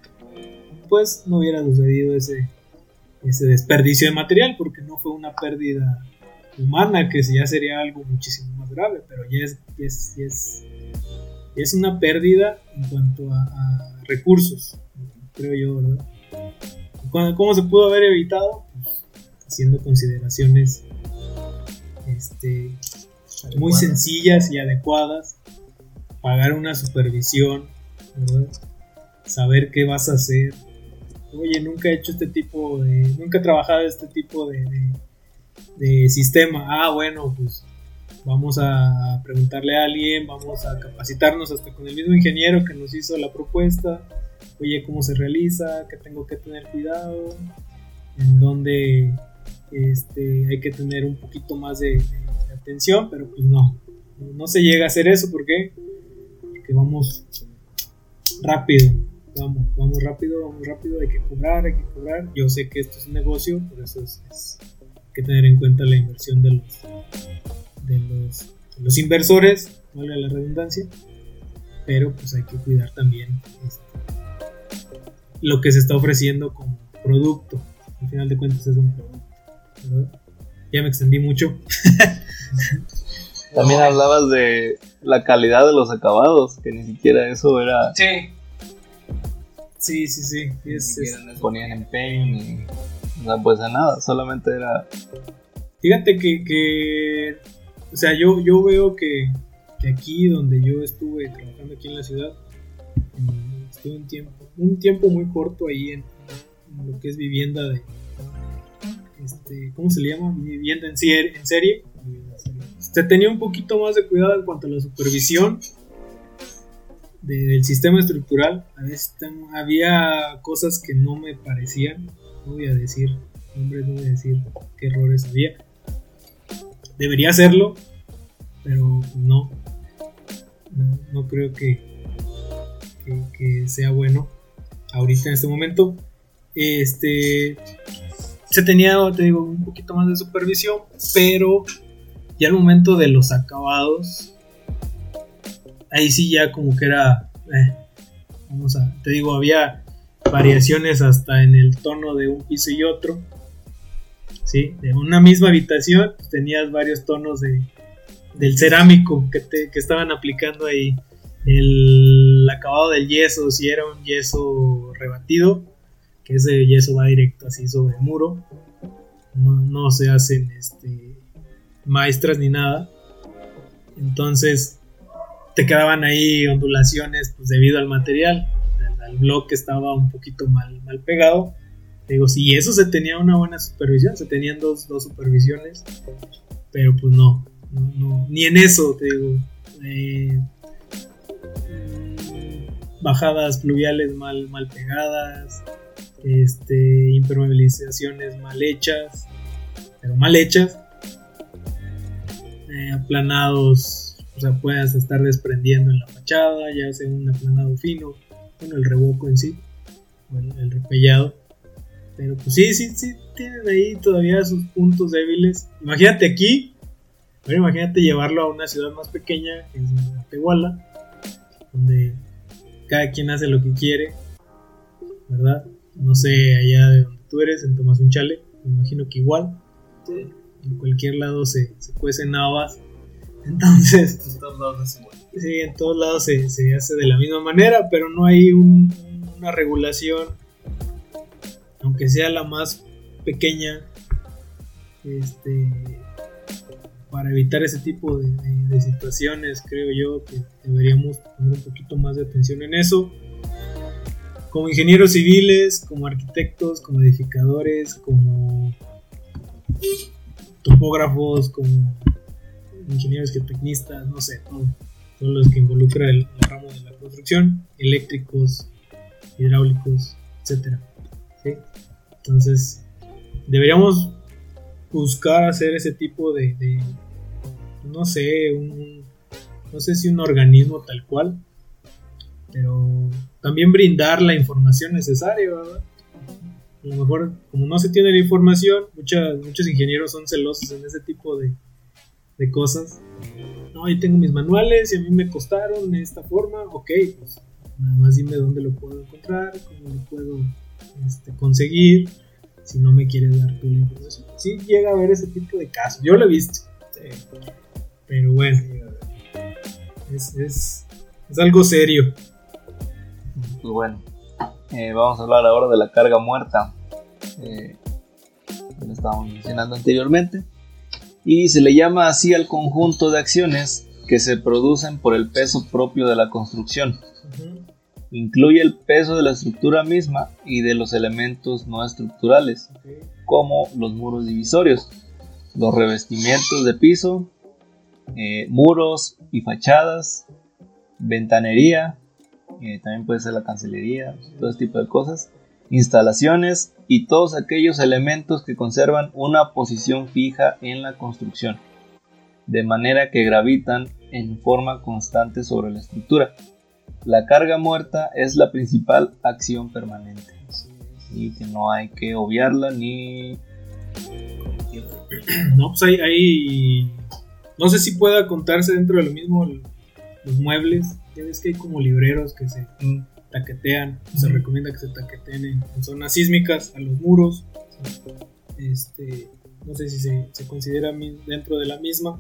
pues no hubiera sucedido ese, ese desperdicio de material, porque no fue una pérdida humana, que ya sería algo muchísimo más grave, pero ya es, es, es, es una pérdida en cuanto a, a recursos, creo yo, ¿verdad? ¿Cómo se pudo haber evitado? Pues, haciendo consideraciones este, muy sencillas y adecuadas. Pagar una supervisión, saber qué vas a hacer. Oye, nunca he hecho este tipo de. Nunca he trabajado este tipo de, de sistema. Ah, bueno, pues vamos a preguntarle a alguien, vamos a capacitarnos hasta con el mismo ingeniero que nos hizo la propuesta. Oye, ¿cómo se realiza? ¿Qué tengo que tener cuidado? ¿En dónde este, hay que tener un poquito más de, atención? Pero pues no, no se llega a hacer eso. ¿Por qué? Porque vamos rápido. Vamos, vamos rápido, vamos rápido, hay que cobrar, hay que cobrar. Yo sé que esto es un negocio, por eso es, hay que tener en cuenta la inversión de los, de los, los inversores, valga la redundancia, pero pues hay que cuidar también este, lo que se está ofreciendo como producto. Al final de cuentas es un producto. Ya me extendí mucho. [LAUGHS]
También hablabas de la calidad de los acabados, que ni siquiera eso era.
Sí. Sí, sí, sí.
ni ponían empeño ni. O sea, pues a nada, solamente era.
Fíjate que, que o sea, yo, yo veo que, aquí donde yo estuve trabajando aquí en la ciudad, estuve un tiempo, un tiempo muy corto ahí en, lo que es vivienda de, este, ¿cómo se le llama? Vivienda en, serie. En serie. Se tenía un poquito más de cuidado en cuanto a la supervisión del sistema estructural. A veces había cosas que no me parecían, no voy a decir nombres, no voy a decir qué errores había debería hacerlo, pero no, no, creo que, que, sea bueno ahorita en este momento. Este se tenía, te digo, un poquito más de supervisión, pero ya al momento de los acabados, ahí sí ya como que era, eh, vamos a, te digo, había variaciones hasta en el tono de un piso y otro ¿sí? De una misma habitación pues, tenías varios tonos de, del cerámico que, te, que estaban aplicando ahí. El acabado del yeso, si era un yeso rebatido, que ese yeso va directo así sobre el muro. No, se hacen este, maestras ni nada. Entonces te quedaban ahí ondulaciones pues, debido al material. El bloque estaba un poquito mal, mal pegado digo, si eso se tenía una buena supervisión, se tenían dos, dos supervisiones, pero pues no, ni en eso, te digo. Eh, mm, bajadas pluviales mal, mal pegadas, este, impermeabilizaciones mal hechas, pero mal hechas, eh, aplanados, o sea, puedas estar desprendiendo en la fachada, ya sea un aplanado fino, bueno, el revoco en sí, bueno, el repellado pero pues sí, sí, sí, tienen ahí todavía sus puntos débiles. Imagínate aquí, pero imagínate llevarlo a una ciudad más pequeña, que es Tehuala, donde cada quien hace lo que quiere, ¿verdad? No sé, allá de donde tú eres, en Tomás Unchale, me imagino que igual. En cualquier lado se, se cuecen habas. [LAUGHS] Entonces,
en todos lados es igual.
Sí, en todos lados se, se hace de la misma manera, pero no hay una regulación aunque sea la más pequeña, este, para evitar ese tipo de, situaciones, creo yo que deberíamos poner un poquito más de atención en eso. Como ingenieros civiles, como arquitectos, como edificadores, como topógrafos, como ingenieros geotecnistas, no sé, todos los que involucra el, ramo de la construcción, eléctricos, hidráulicos, etcétera. Entonces, deberíamos buscar hacer ese tipo de, no sé, un, no sé si un organismo tal cual, pero también brindar la información necesaria, A lo mejor, como no se tiene la información, muchos ingenieros son celosos en ese tipo de, de cosas. No, yo tengo mis manuales y a mí me costaron de esta forma, ok, pues nada más dime dónde lo puedo encontrar, cómo lo puedo este, conseguir si no me quieres dar tu información. Sí llega a haber ese tipo de casos, yo lo he visto. Pero bueno, es, es, es, algo serio.
Pues bueno, eh, vamos a hablar ahora de la carga muerta. Eh, lo estábamos mencionando anteriormente. Y se le llama así al conjunto de acciones que se producen por el peso propio de la construcción. Incluye el peso de la estructura misma y de los elementos no estructurales, como los muros divisorios. los revestimientos de piso, eh, muros y fachadas, ventanería, eh, también puede ser la cancelería, todo este tipo de cosas, instalaciones y todos aquellos elementos que conservan una posición fija en la construcción, de manera que gravitan en forma constante sobre la estructura. La carga muerta es la principal acción permanente y que no hay que obviarla ni... [CLEARS THROAT]
No, pues hay, No sé si pueda contarse dentro de lo mismo los muebles. Ya ves que hay como libreros que se taquetean. Se recomienda que se taqueteen en, zonas sísmicas, a los muros. Este, no sé si se, se considera dentro de la misma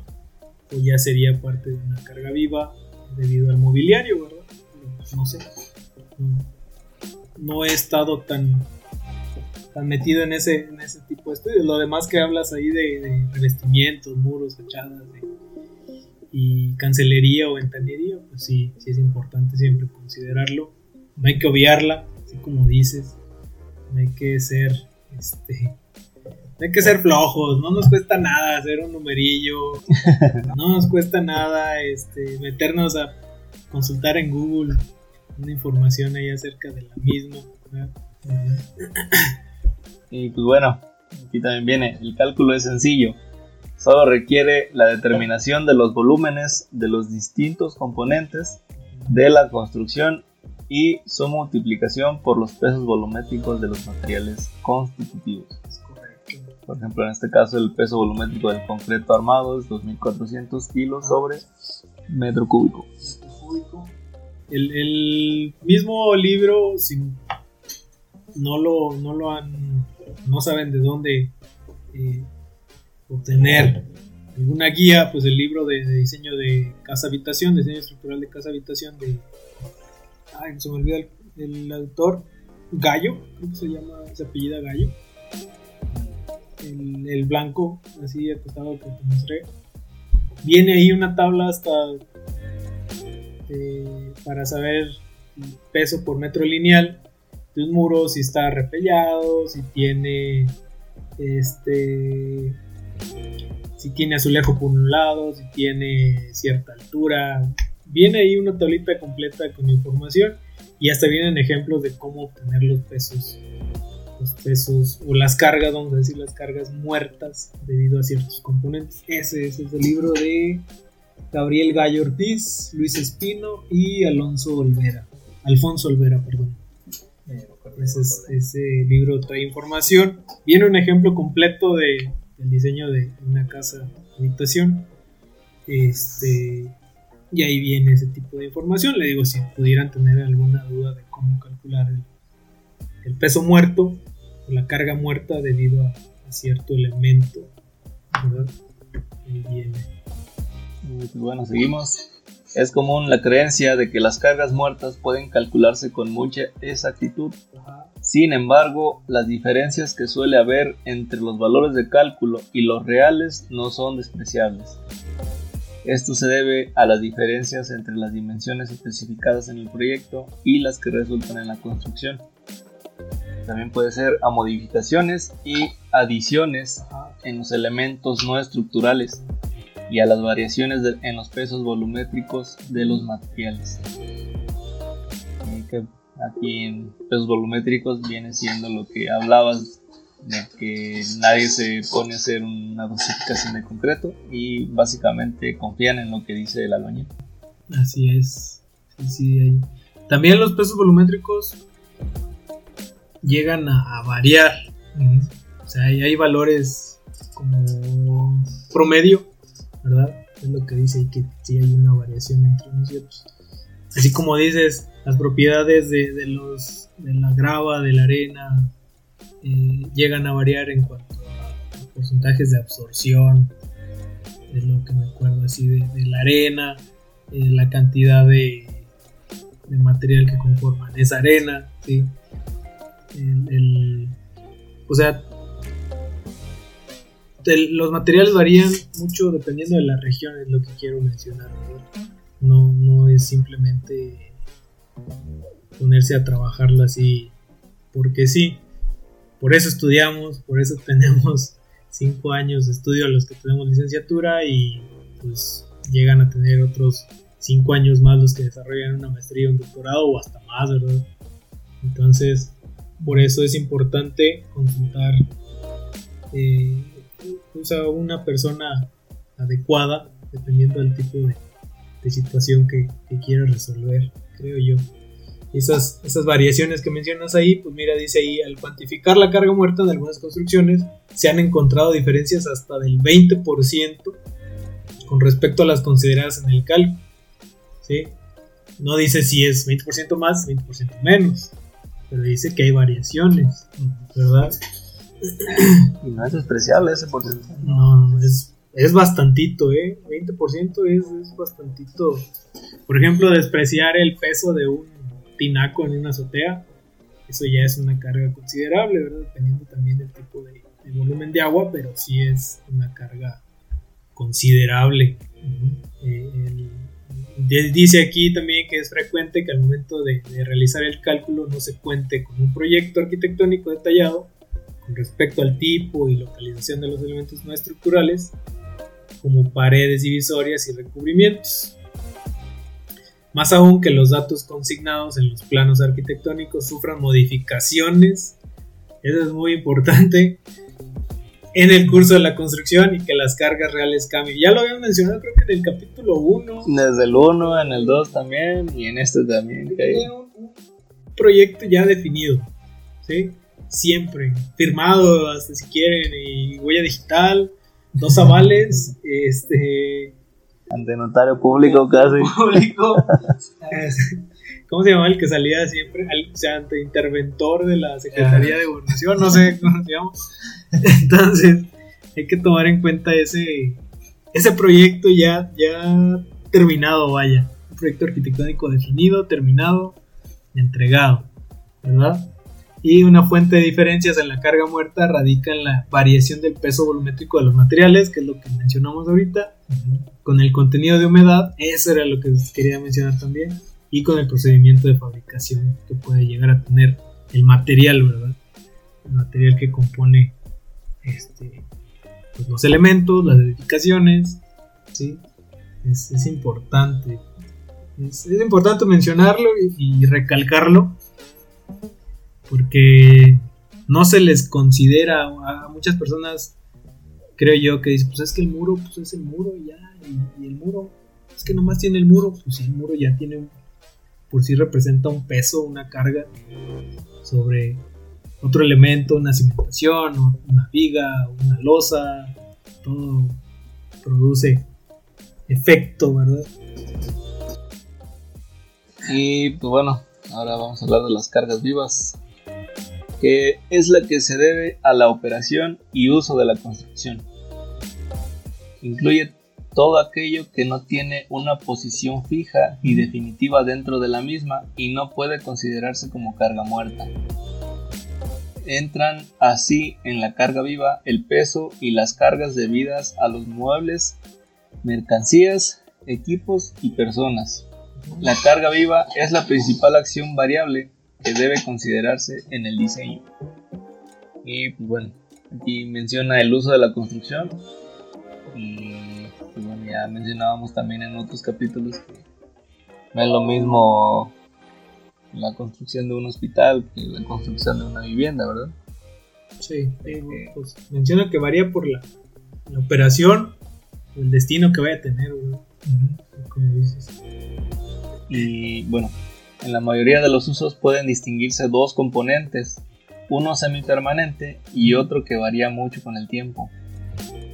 o ya sería parte de una carga viva debido al mobiliario, ¿verdad? No, sé. No, he estado tan, tan metido en ese, en ese tipo de estudios. Lo demás que hablas ahí de, revestimientos, muros, fachadas y cancelería o ventanería, pues sí, sí es importante siempre considerarlo. No hay que obviarla, así como dices. No hay que ser este, hay que ser flojos, no nos cuesta nada hacer un numerillo, [LAUGHS] no nos cuesta nada este, meternos a consultar en Google una información ahí acerca de la misma.
Y pues bueno, aquí también viene, el cálculo es sencillo, solo requiere la determinación de los volúmenes de los distintos componentes de la construcción y su multiplicación por los pesos volumétricos de los materiales constitutivos. Por ejemplo, en este caso el peso volumétrico del concreto armado es 2.400 kilos sobre metro cúbico.
El, mismo libro, no, lo, no lo han, no saben de dónde eh, obtener alguna guía, pues el libro de, diseño de casa habitación, diseño estructural de casa habitación de, ay, se me olvida el, el autor, Gallo, creo que se llama, se apellida Gallo el, blanco, así acostado que te mostré. Viene ahí una tabla hasta eh, para saber peso por metro lineal de un muro, si está repellado, si tiene este si tiene azulejo por un lado, si tiene cierta altura. Viene ahí una tablita completa con información y hasta vienen ejemplos de cómo obtener los pesos los pesos o las cargas, vamos a decir las cargas muertas debido a ciertos componentes. Ese, es el libro de Gabriel Gallo Ortiz, Luis Espino y Alonso Olvera. Alfonso Olvera, perdón. Ese, ese libro trae información. Viene un ejemplo completo de, del diseño de una casa habitación. Este, y ahí viene ese tipo de información. Le digo, si pudieran tener alguna duda de cómo calcular el, el peso muerto, la carga muerta debido a, cierto elemento, ¿verdad? viene.
Pues bueno, seguimos. Es común la creencia de que las cargas muertas pueden calcularse con mucha exactitud. Sin embargo, las diferencias que suele haber entre los valores de cálculo y los reales no son despreciables. Esto se debe a las diferencias entre las dimensiones especificadas en el proyecto y las que resultan en la construcción también puede ser a modificaciones y adiciones en los elementos no estructurales y a las variaciones en los pesos volumétricos de los materiales. aquí en pesos volumétricos viene siendo lo que hablabas de que nadie se pone a hacer una dosificación de concreto y básicamente confían en lo que dice el albañil.
Así es. También los pesos volumétricos llegan a, variar. O sea, hay, valores como promedio, ¿verdad? Es lo que dice y que sí hay una variación entre unos y otros. Así como dices, las propiedades de, los, de la grava, de la arena, eh, llegan a variar en cuanto a porcentajes de absorción. Es lo que me acuerdo así de, la arena, eh, la cantidad de, de material que conforman esa arena, ¿sí? el, o sea, los materiales varían mucho dependiendo de la región, es lo que quiero mencionar. No, no es simplemente ponerse a trabajarlo así porque sí. Por eso estudiamos, por eso [LAUGHS] tenemos cinco años de estudio a los que tenemos licenciatura y pues llegan a tener otros cinco años más los que desarrollan una maestría, un doctorado o hasta más, ¿verdad? Entonces, por eso es importante consultar eh, a una persona adecuada dependiendo del tipo de, situación que, que quieras resolver, creo yo. Esas, esas variaciones que mencionas ahí, pues mira, dice ahí, al cuantificar la carga muerta de algunas construcciones, se han encontrado diferencias hasta del 20% con respecto a las consideradas en el cálculo. ¿sí? No dice si es 20% más, 20% menos, pero dice que hay variaciones, ¿verdad?
Y no es despreciable ese porcentaje.
No, es, es bastantito, ¿eh? 20% es, es bastantito. Por ejemplo, despreciar el peso de un tinaco en una azotea, eso ya es una carga considerable, ¿verdad? Dependiendo también del tipo de, volumen de agua, pero sí es una carga considerable. Eh, dice aquí también que es frecuente que al momento de, realizar el cálculo no se cuente con un proyecto arquitectónico detallado con respecto al tipo y localización de los elementos no estructurales, como paredes divisorias y recubrimientos. Más aún que los datos consignados en los planos arquitectónicos sufran modificaciones, eso es muy importante, en el curso de la construcción y que las cargas reales cambien. Ya lo había mencionado creo que en el capítulo 1.
Desde el 1, en el 2 también y en este también.
Un proyecto ya definido, ¿sí? Siempre, firmado hasta si quieren y huella digital, dos avales, [LAUGHS] este...
Ante notario público casi. [LAUGHS]
Público. ¿Cómo se llamaba el que salía siempre? o sea, ante interventor de la Secretaría de Gobernación, no sé cómo se llama. Entonces, hay que tomar en cuenta ese, ese proyecto ya, ya terminado, vaya. Un proyecto arquitectónico definido, terminado, entregado, ¿verdad? Y una fuente de diferencias en la carga muerta radica en la variación del peso volumétrico de los materiales, que es lo que mencionamos ahorita, con el contenido de humedad, eso era lo que quería mencionar también, y con el procedimiento de fabricación que puede llegar a tener el material, ¿verdad? El material que compone este, pues, los elementos, las edificaciones, ¿sí? Es, importante. Es, importante mencionarlo y, recalcarlo porque no se les considera a muchas personas, creo yo, que dicen, pues es que el muro, pues es el muro ya, y, el muro, es que nomás tiene el muro, pues el muro ya tiene por sí representa un peso, una carga sobre otro elemento, una cimentación, una viga, una losa, todo produce efecto, ¿verdad?
Y pues bueno, ahora vamos a hablar de las cargas vivas, que es la que se debe a la operación y uso de la construcción. Incluye todo aquello que no tiene una posición fija y definitiva dentro de la misma y no puede considerarse como carga muerta. Entran así en la carga viva el peso y las cargas debidas a los muebles, mercancías, equipos y personas. La carga viva es la principal acción variable que debe considerarse en el diseño. Y pues, bueno, aquí menciona el uso de la construcción. Y pues, bueno, ya mencionábamos también en otros capítulos que no es lo mismo la construcción de un hospital que la construcción de una vivienda, ¿verdad?
Sí, pues, menciona que varía por la, operación, el destino que vaya a tener, Como dices.
Y bueno, en la mayoría de los usos pueden distinguirse dos componentes, uno semipermanente y otro que varía mucho con el tiempo.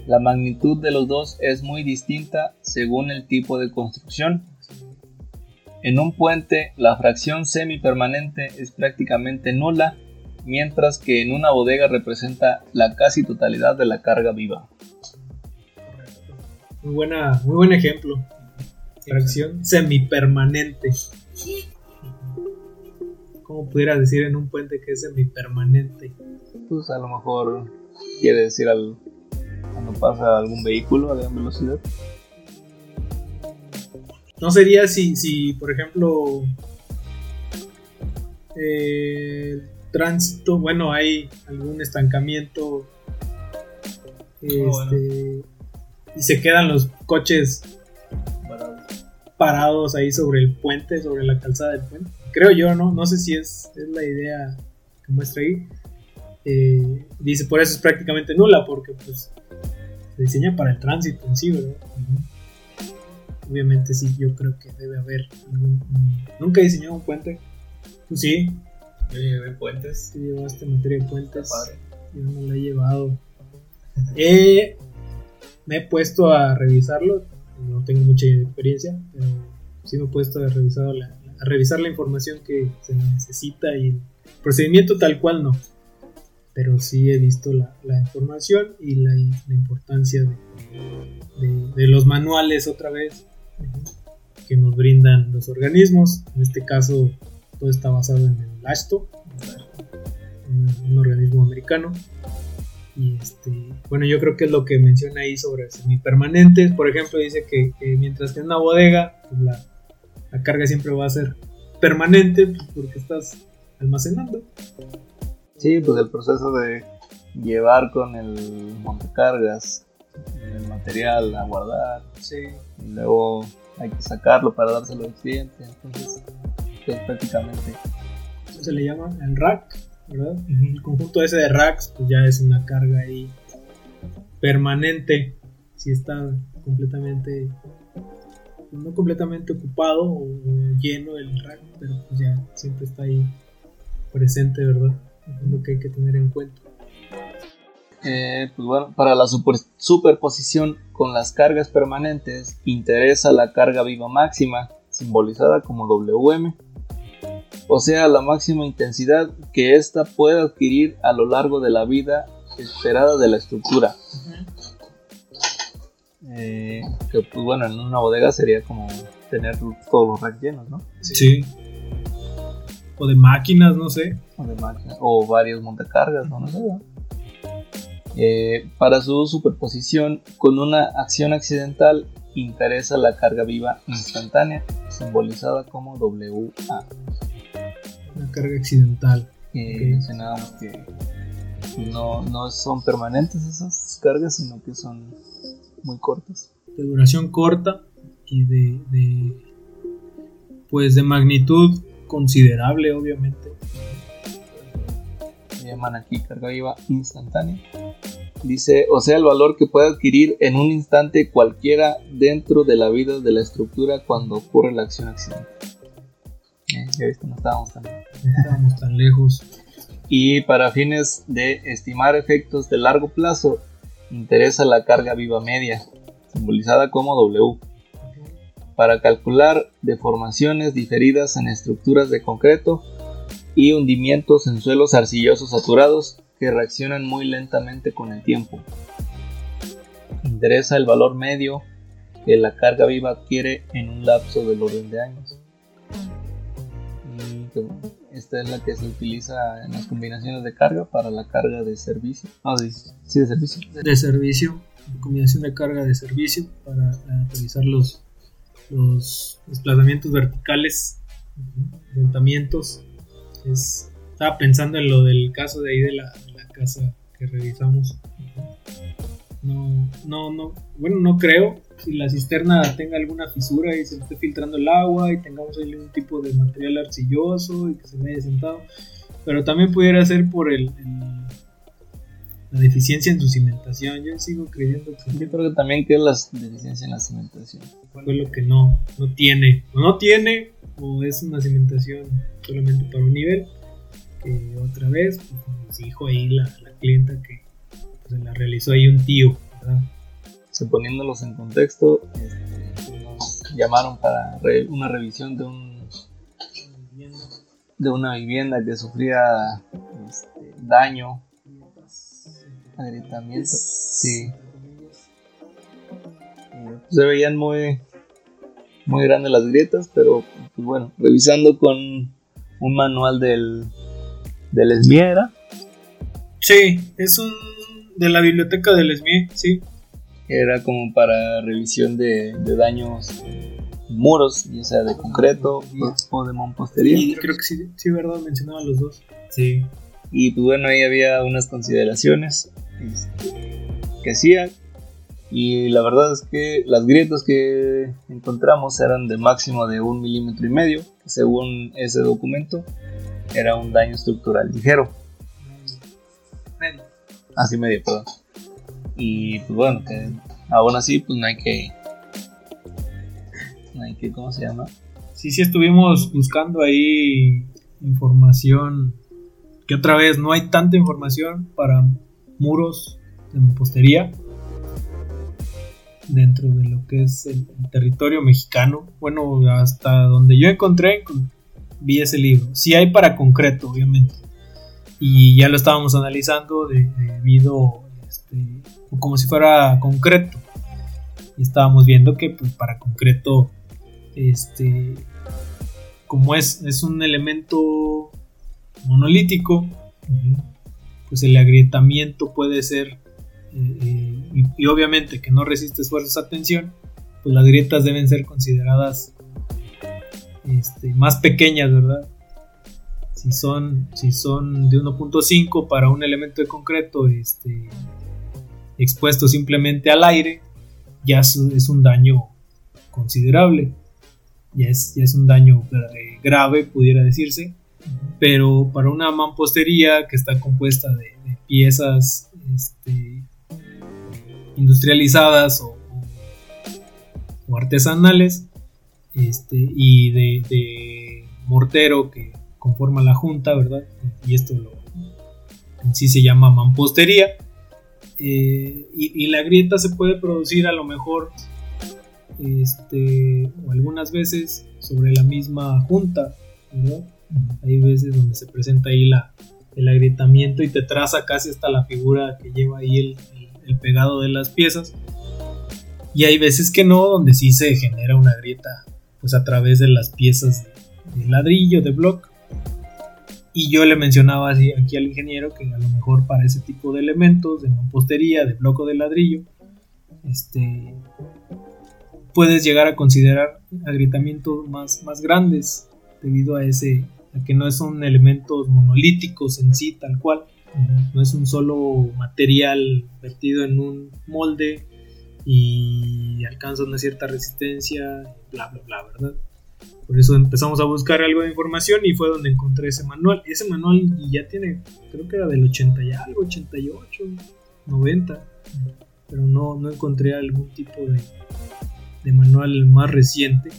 La magnitud de los dos es muy distinta según el tipo de construcción en un puente, la fracción semipermanente es prácticamente nula, mientras que en una bodega representa la casi totalidad de la carga viva.
Muy, buena, muy buen ejemplo. Fracción semipermanente. ¿Cómo pudiera decir en un puente que es semipermanente?
Pues a lo mejor quiere decir al, cuando pasa algún vehículo a gran velocidad.
No sería si, si por ejemplo, eh, tránsito, bueno, hay algún estancamiento Este, Y se quedan los coches parados ahí sobre el puente, sobre la calzada del puente. Creo yo, ¿no? No sé si es, es la idea que muestra ahí. Eh, dice, por eso es prácticamente nula, porque pues se diseña para el tránsito en sí, ¿verdad? Obviamente sí, yo creo que debe haber algún... ¿Nunca he diseñado un puente? ¿Tú sí?
Yo llevé puentes.
Tú llevaste materia de puentes. Yo no lo he llevado. [LAUGHS] Eh, me he puesto a revisarlo. No tengo mucha experiencia, pero sí me he puesto a revisar la, a revisar la información que se necesita y el procedimiento tal cual no. Pero sí he visto la, la información y la, la importancia de, de, los manuales otra vez que nos brindan los organismos. En este caso, todo está basado en el ASTO, un, un organismo americano. Y este, bueno, yo creo que es lo que menciona ahí sobre semipermanentes. Por ejemplo, dice que, que mientras que en una bodega, pues la, la, carga siempre va a ser permanente pues porque estás almacenando.
Sí, pues el proceso de llevar con el montacargas el material a guardar.
Sí.
Y luego hay que sacarlo para dárselo al cliente. Entonces, pues prácticamente.
Eso se le llama el rack, ¿verdad? Uh -huh. El conjunto ese de racks, pues ya es una carga ahí permanente. Si está completamente, no completamente ocupado o lleno el rack, pero pues ya siempre está ahí presente, ¿verdad? Es lo que hay que tener en cuenta.
Eh, pues bueno, para la super, superposición con las cargas permanentes interesa la carga viva máxima, simbolizada como WM, o sea, la máxima intensidad que ésta puede adquirir a lo largo de la vida esperada de la estructura. Uh -huh. eh, que pues bueno, en una bodega sería como tener todos los racks llenos, ¿no?
Sí. sí. O de máquinas, no sé.
O de máquinas, o varios montacargas, no, no sé. ¿no? Eh, para su superposición con una acción accidental interesa la carga viva instantánea, simbolizada como WA.
Carga accidental.
Okay. Mencionábamos que no, no son permanentes esas cargas, sino que son muy cortas.
De duración corta y de, de pues de magnitud considerable, obviamente.
Se llaman aquí carga viva instantánea. Dice, o sea, el valor que puede adquirir en un instante cualquiera dentro de la vida de la estructura cuando ocurre la acción accidental. Eh, ya viste, no estábamos tan,
no estábamos tan lejos.
Y para fines de estimar efectos de largo plazo, interesa la carga viva media, simbolizada como W, para calcular deformaciones diferidas en estructuras de concreto y hundimientos en suelos arcillosos saturados que reaccionan muy lentamente con el tiempo. Interesa el valor medio que la carga viva adquiere en un lapso del orden de años. Esta es la que se utiliza en las combinaciones de carga para la carga de servicio. Ah, sí, sí, de servicio.
De servicio, combinación de carga de servicio para realizar los, los desplazamientos verticales, levantamientos. Es, estaba pensando en lo del caso de ahí de la, de la casa que revisamos. No, no, no, bueno, no creo si la cisterna tenga alguna fisura y se esté filtrando el agua y tengamos ahí un tipo de material arcilloso y que se me haya sentado. Pero también pudiera ser por el, el, la deficiencia en su cimentación. Yo sigo creyendo que.
Yo creo que también que es la deficiencia en la cimentación.
Fue lo que no, no tiene. O no tiene, o es una cimentación solamente para un nivel. Que otra vez, pues, nos dijo ahí la, la clienta que pues, se la realizó ahí un tío, ¿verdad?
Suponiéndolos en contexto, este, llamaron para una revisión de un de una vivienda que sufría este, daño, agrietamiento, sí. Se veían muy muy grandes las grietas, pero pues bueno, revisando con un manual del del SMIE era.
Sí, es un de la biblioteca del SMIE, sí.
Era como para revisión de, de daños muros, ya sea de concreto o de mampostería.
Sí, creo que sí, sí, verdad, mencionaba los dos.
Sí. Y pues bueno, ahí había unas consideraciones este, que hacía y la verdad es que las grietas que encontramos eran de máximo de un milímetro y medio, que según ese documento era un daño estructural ligero. Así medio, perdón. Y pues bueno, que aún así pues no hay que... No hay que, ¿cómo se llama?
Sí, sí estuvimos buscando ahí información, que otra vez no hay tanta información para muros de mampostería dentro de lo que es el, territorio mexicano. Bueno, hasta donde yo encontré, vi ese libro. Sí hay para concreto, obviamente. Y ya lo estábamos analizando debido, este, como si fuera concreto. Y estábamos viendo que pues, para concreto, este, como es, es un elemento monolítico, pues el agrietamiento puede ser y, obviamente que no resiste esfuerzos a tensión, pues las grietas deben ser consideradas este, más pequeñas, ¿verdad? Si son, si son de 1.5 para un elemento de concreto este, expuesto simplemente al aire, ya es, un daño considerable, ya es, ya es un daño grave, pudiera decirse, pero para una mampostería que está compuesta de, de piezas este, industrializadas o, artesanales este, y de, mortero que conforma la junta, ¿verdad? Y esto lo, en sí se llama mampostería. Eh, y, la grieta se puede producir a lo mejor este, o algunas veces sobre la misma junta, ¿verdad? Hay veces donde se presenta ahí la, el agrietamiento y te traza casi hasta la figura que lleva ahí el, el pegado de las piezas. Y hay veces que no, donde sí se genera una grieta pues a través de las piezas de, ladrillo, de block. Y yo le mencionaba así aquí al ingeniero que a lo mejor para ese tipo de elementos, de mampostería, de bloco de ladrillo, este, puedes llegar a considerar agrietamientos más, más grandes debido a ese a que no son elementos monolíticos en sí tal cual, no es un solo material vertido en un molde y alcanza una cierta resistencia, bla, bla, bla, ¿verdad? Por eso empezamos a buscar algo de información y fue donde encontré ese manual. Ese manual ya tiene, creo que era del 80 y algo, 88, 90, pero no, no encontré algún tipo de, de manual más reciente.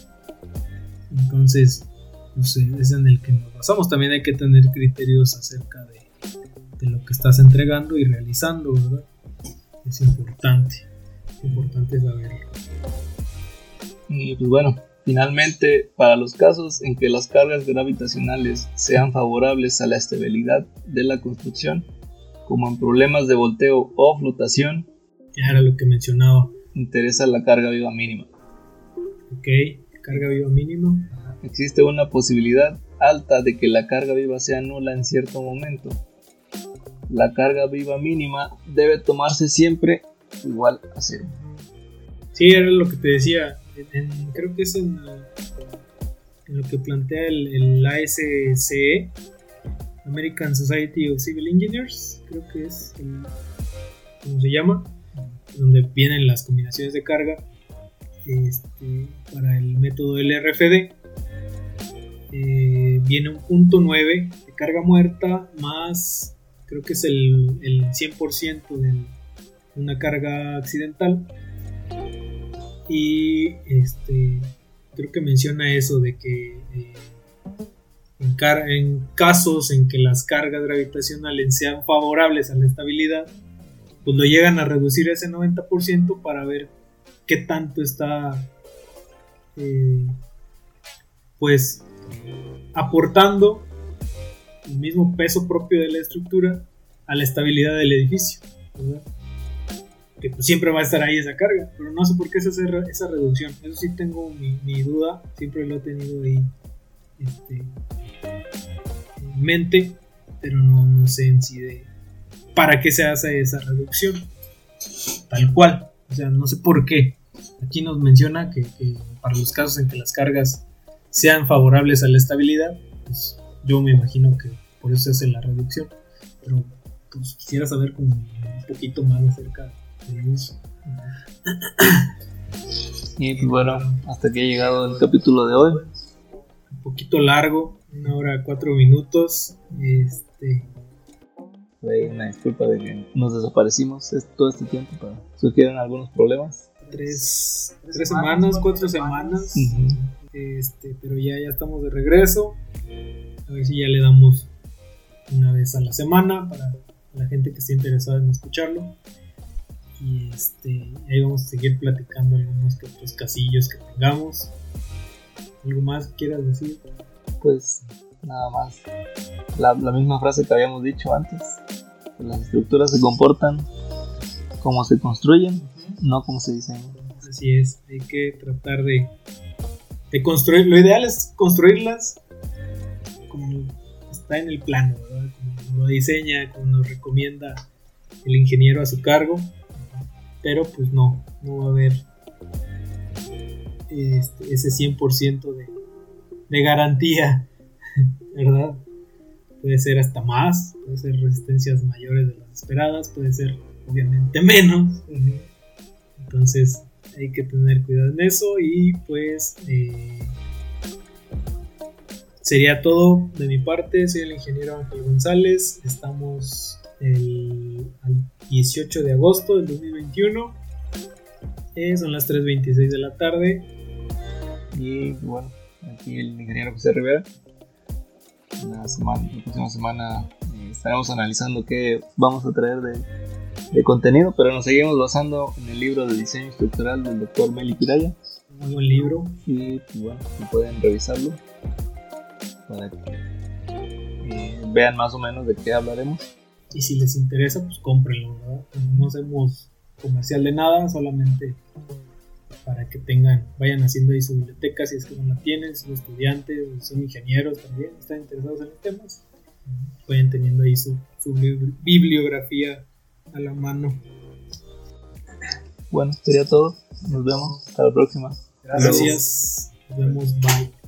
Entonces, pues, es en el que nos basamos. También hay que tener criterios acerca de de lo que estás entregando y realizando, ¿verdad? Es importante, es importante saberlo.
Y pues bueno, finalmente, para los casos en que las cargas gravitacionales sean favorables a la estabilidad de la construcción, como en problemas de volteo o flotación,
ya era lo que mencionaba.
Interesa la carga viva mínima.
Ok, carga viva mínima.
Existe una posibilidad alta de que la carga viva sea nula en cierto momento, la carga viva mínima debe tomarse siempre igual a cero.
Sí, era lo que te decía. Creo que es en, lo que plantea el, ASCE, American Society of Civil Engineers, creo que es como se llama, donde vienen las combinaciones de carga este, para el método LRFD. Eh, viene un punto 9 de carga muerta más creo que es el, el 100% de una carga accidental. Y este, creo que menciona eso de que eh, en, casos en que las cargas gravitacionales sean favorables a la estabilidad, pues lo llegan a reducir ese 90% para ver qué tanto está eh, pues aportando el mismo peso propio de la estructura a la estabilidad del edificio. Pues, siempre va a estar ahí esa carga, pero no sé por qué es esa, esa reducción. Eso sí tengo mi, duda, siempre lo he tenido ahí este, en mente, pero no, sé en sí de para qué se hace esa reducción. Tal cual, o sea, no sé por qué. Aquí nos menciona que, para los casos en que las cargas sean favorables a la estabilidad, pues yo me imagino que por eso se hace la reducción. Pero pues, quisiera saber como un poquito más acerca
Y pues bueno, hasta que ha llegado el capítulo de hoy.
Un poquito largo, una hora cuatro minutos. Este.
una disculpa de que nos desaparecimos todo este tiempo, pero surgieron algunos problemas.
Tres, tres semanas, cuatro semanas. Este, pero ya, ya estamos de regreso. A ver si ya le damos una vez a la semana para la gente que esté interesada en escucharlo. Y este, ahí vamos a seguir platicando algunos que otros casillos que tengamos. ¿Algo más que quieras decir?
Pues nada más. La, misma frase que habíamos dicho antes. las estructuras se comportan como se construyen, no como se diseñan.
Así es, hay que tratar de, de construir. Lo ideal es construirlas como está en el plano, como lo diseña, como nos recomienda el ingeniero a su cargo pero pues no, no va a haber este, ese 100% de, de garantía, [LAUGHS] ¿verdad? Puede ser hasta más, puede ser resistencias mayores de las esperadas, puede ser obviamente menos. Entonces hay que tener cuidado en eso y pues eh, sería todo de mi parte. Soy el ingeniero Ángel González. Estamos el, 18 de agosto del 2021. Eh, son las 3.26 de la tarde.
Y bueno, aquí el ingeniero José Rivera. La, semana, la próxima semana eh, estaremos analizando qué vamos a traer de, de, contenido, pero nos seguimos basando en el libro de diseño estructural del doctor Meli Piraya.
Muy buen libro.
Y bueno, pueden revisarlo para que eh, vean más o menos de qué hablaremos.
Y si les interesa, pues cómprenlo, ¿verdad? No hacemos comercial de nada, solamente para que tengan, vayan haciendo ahí su biblioteca si es que no la tienen, son estudiantes, son ingenieros también, están interesados en los temas, vayan teniendo ahí su, bibliografía a la mano.
Bueno, sería todo. Nos vemos. Hasta la próxima.
Gracias. Nos vemos. Bye.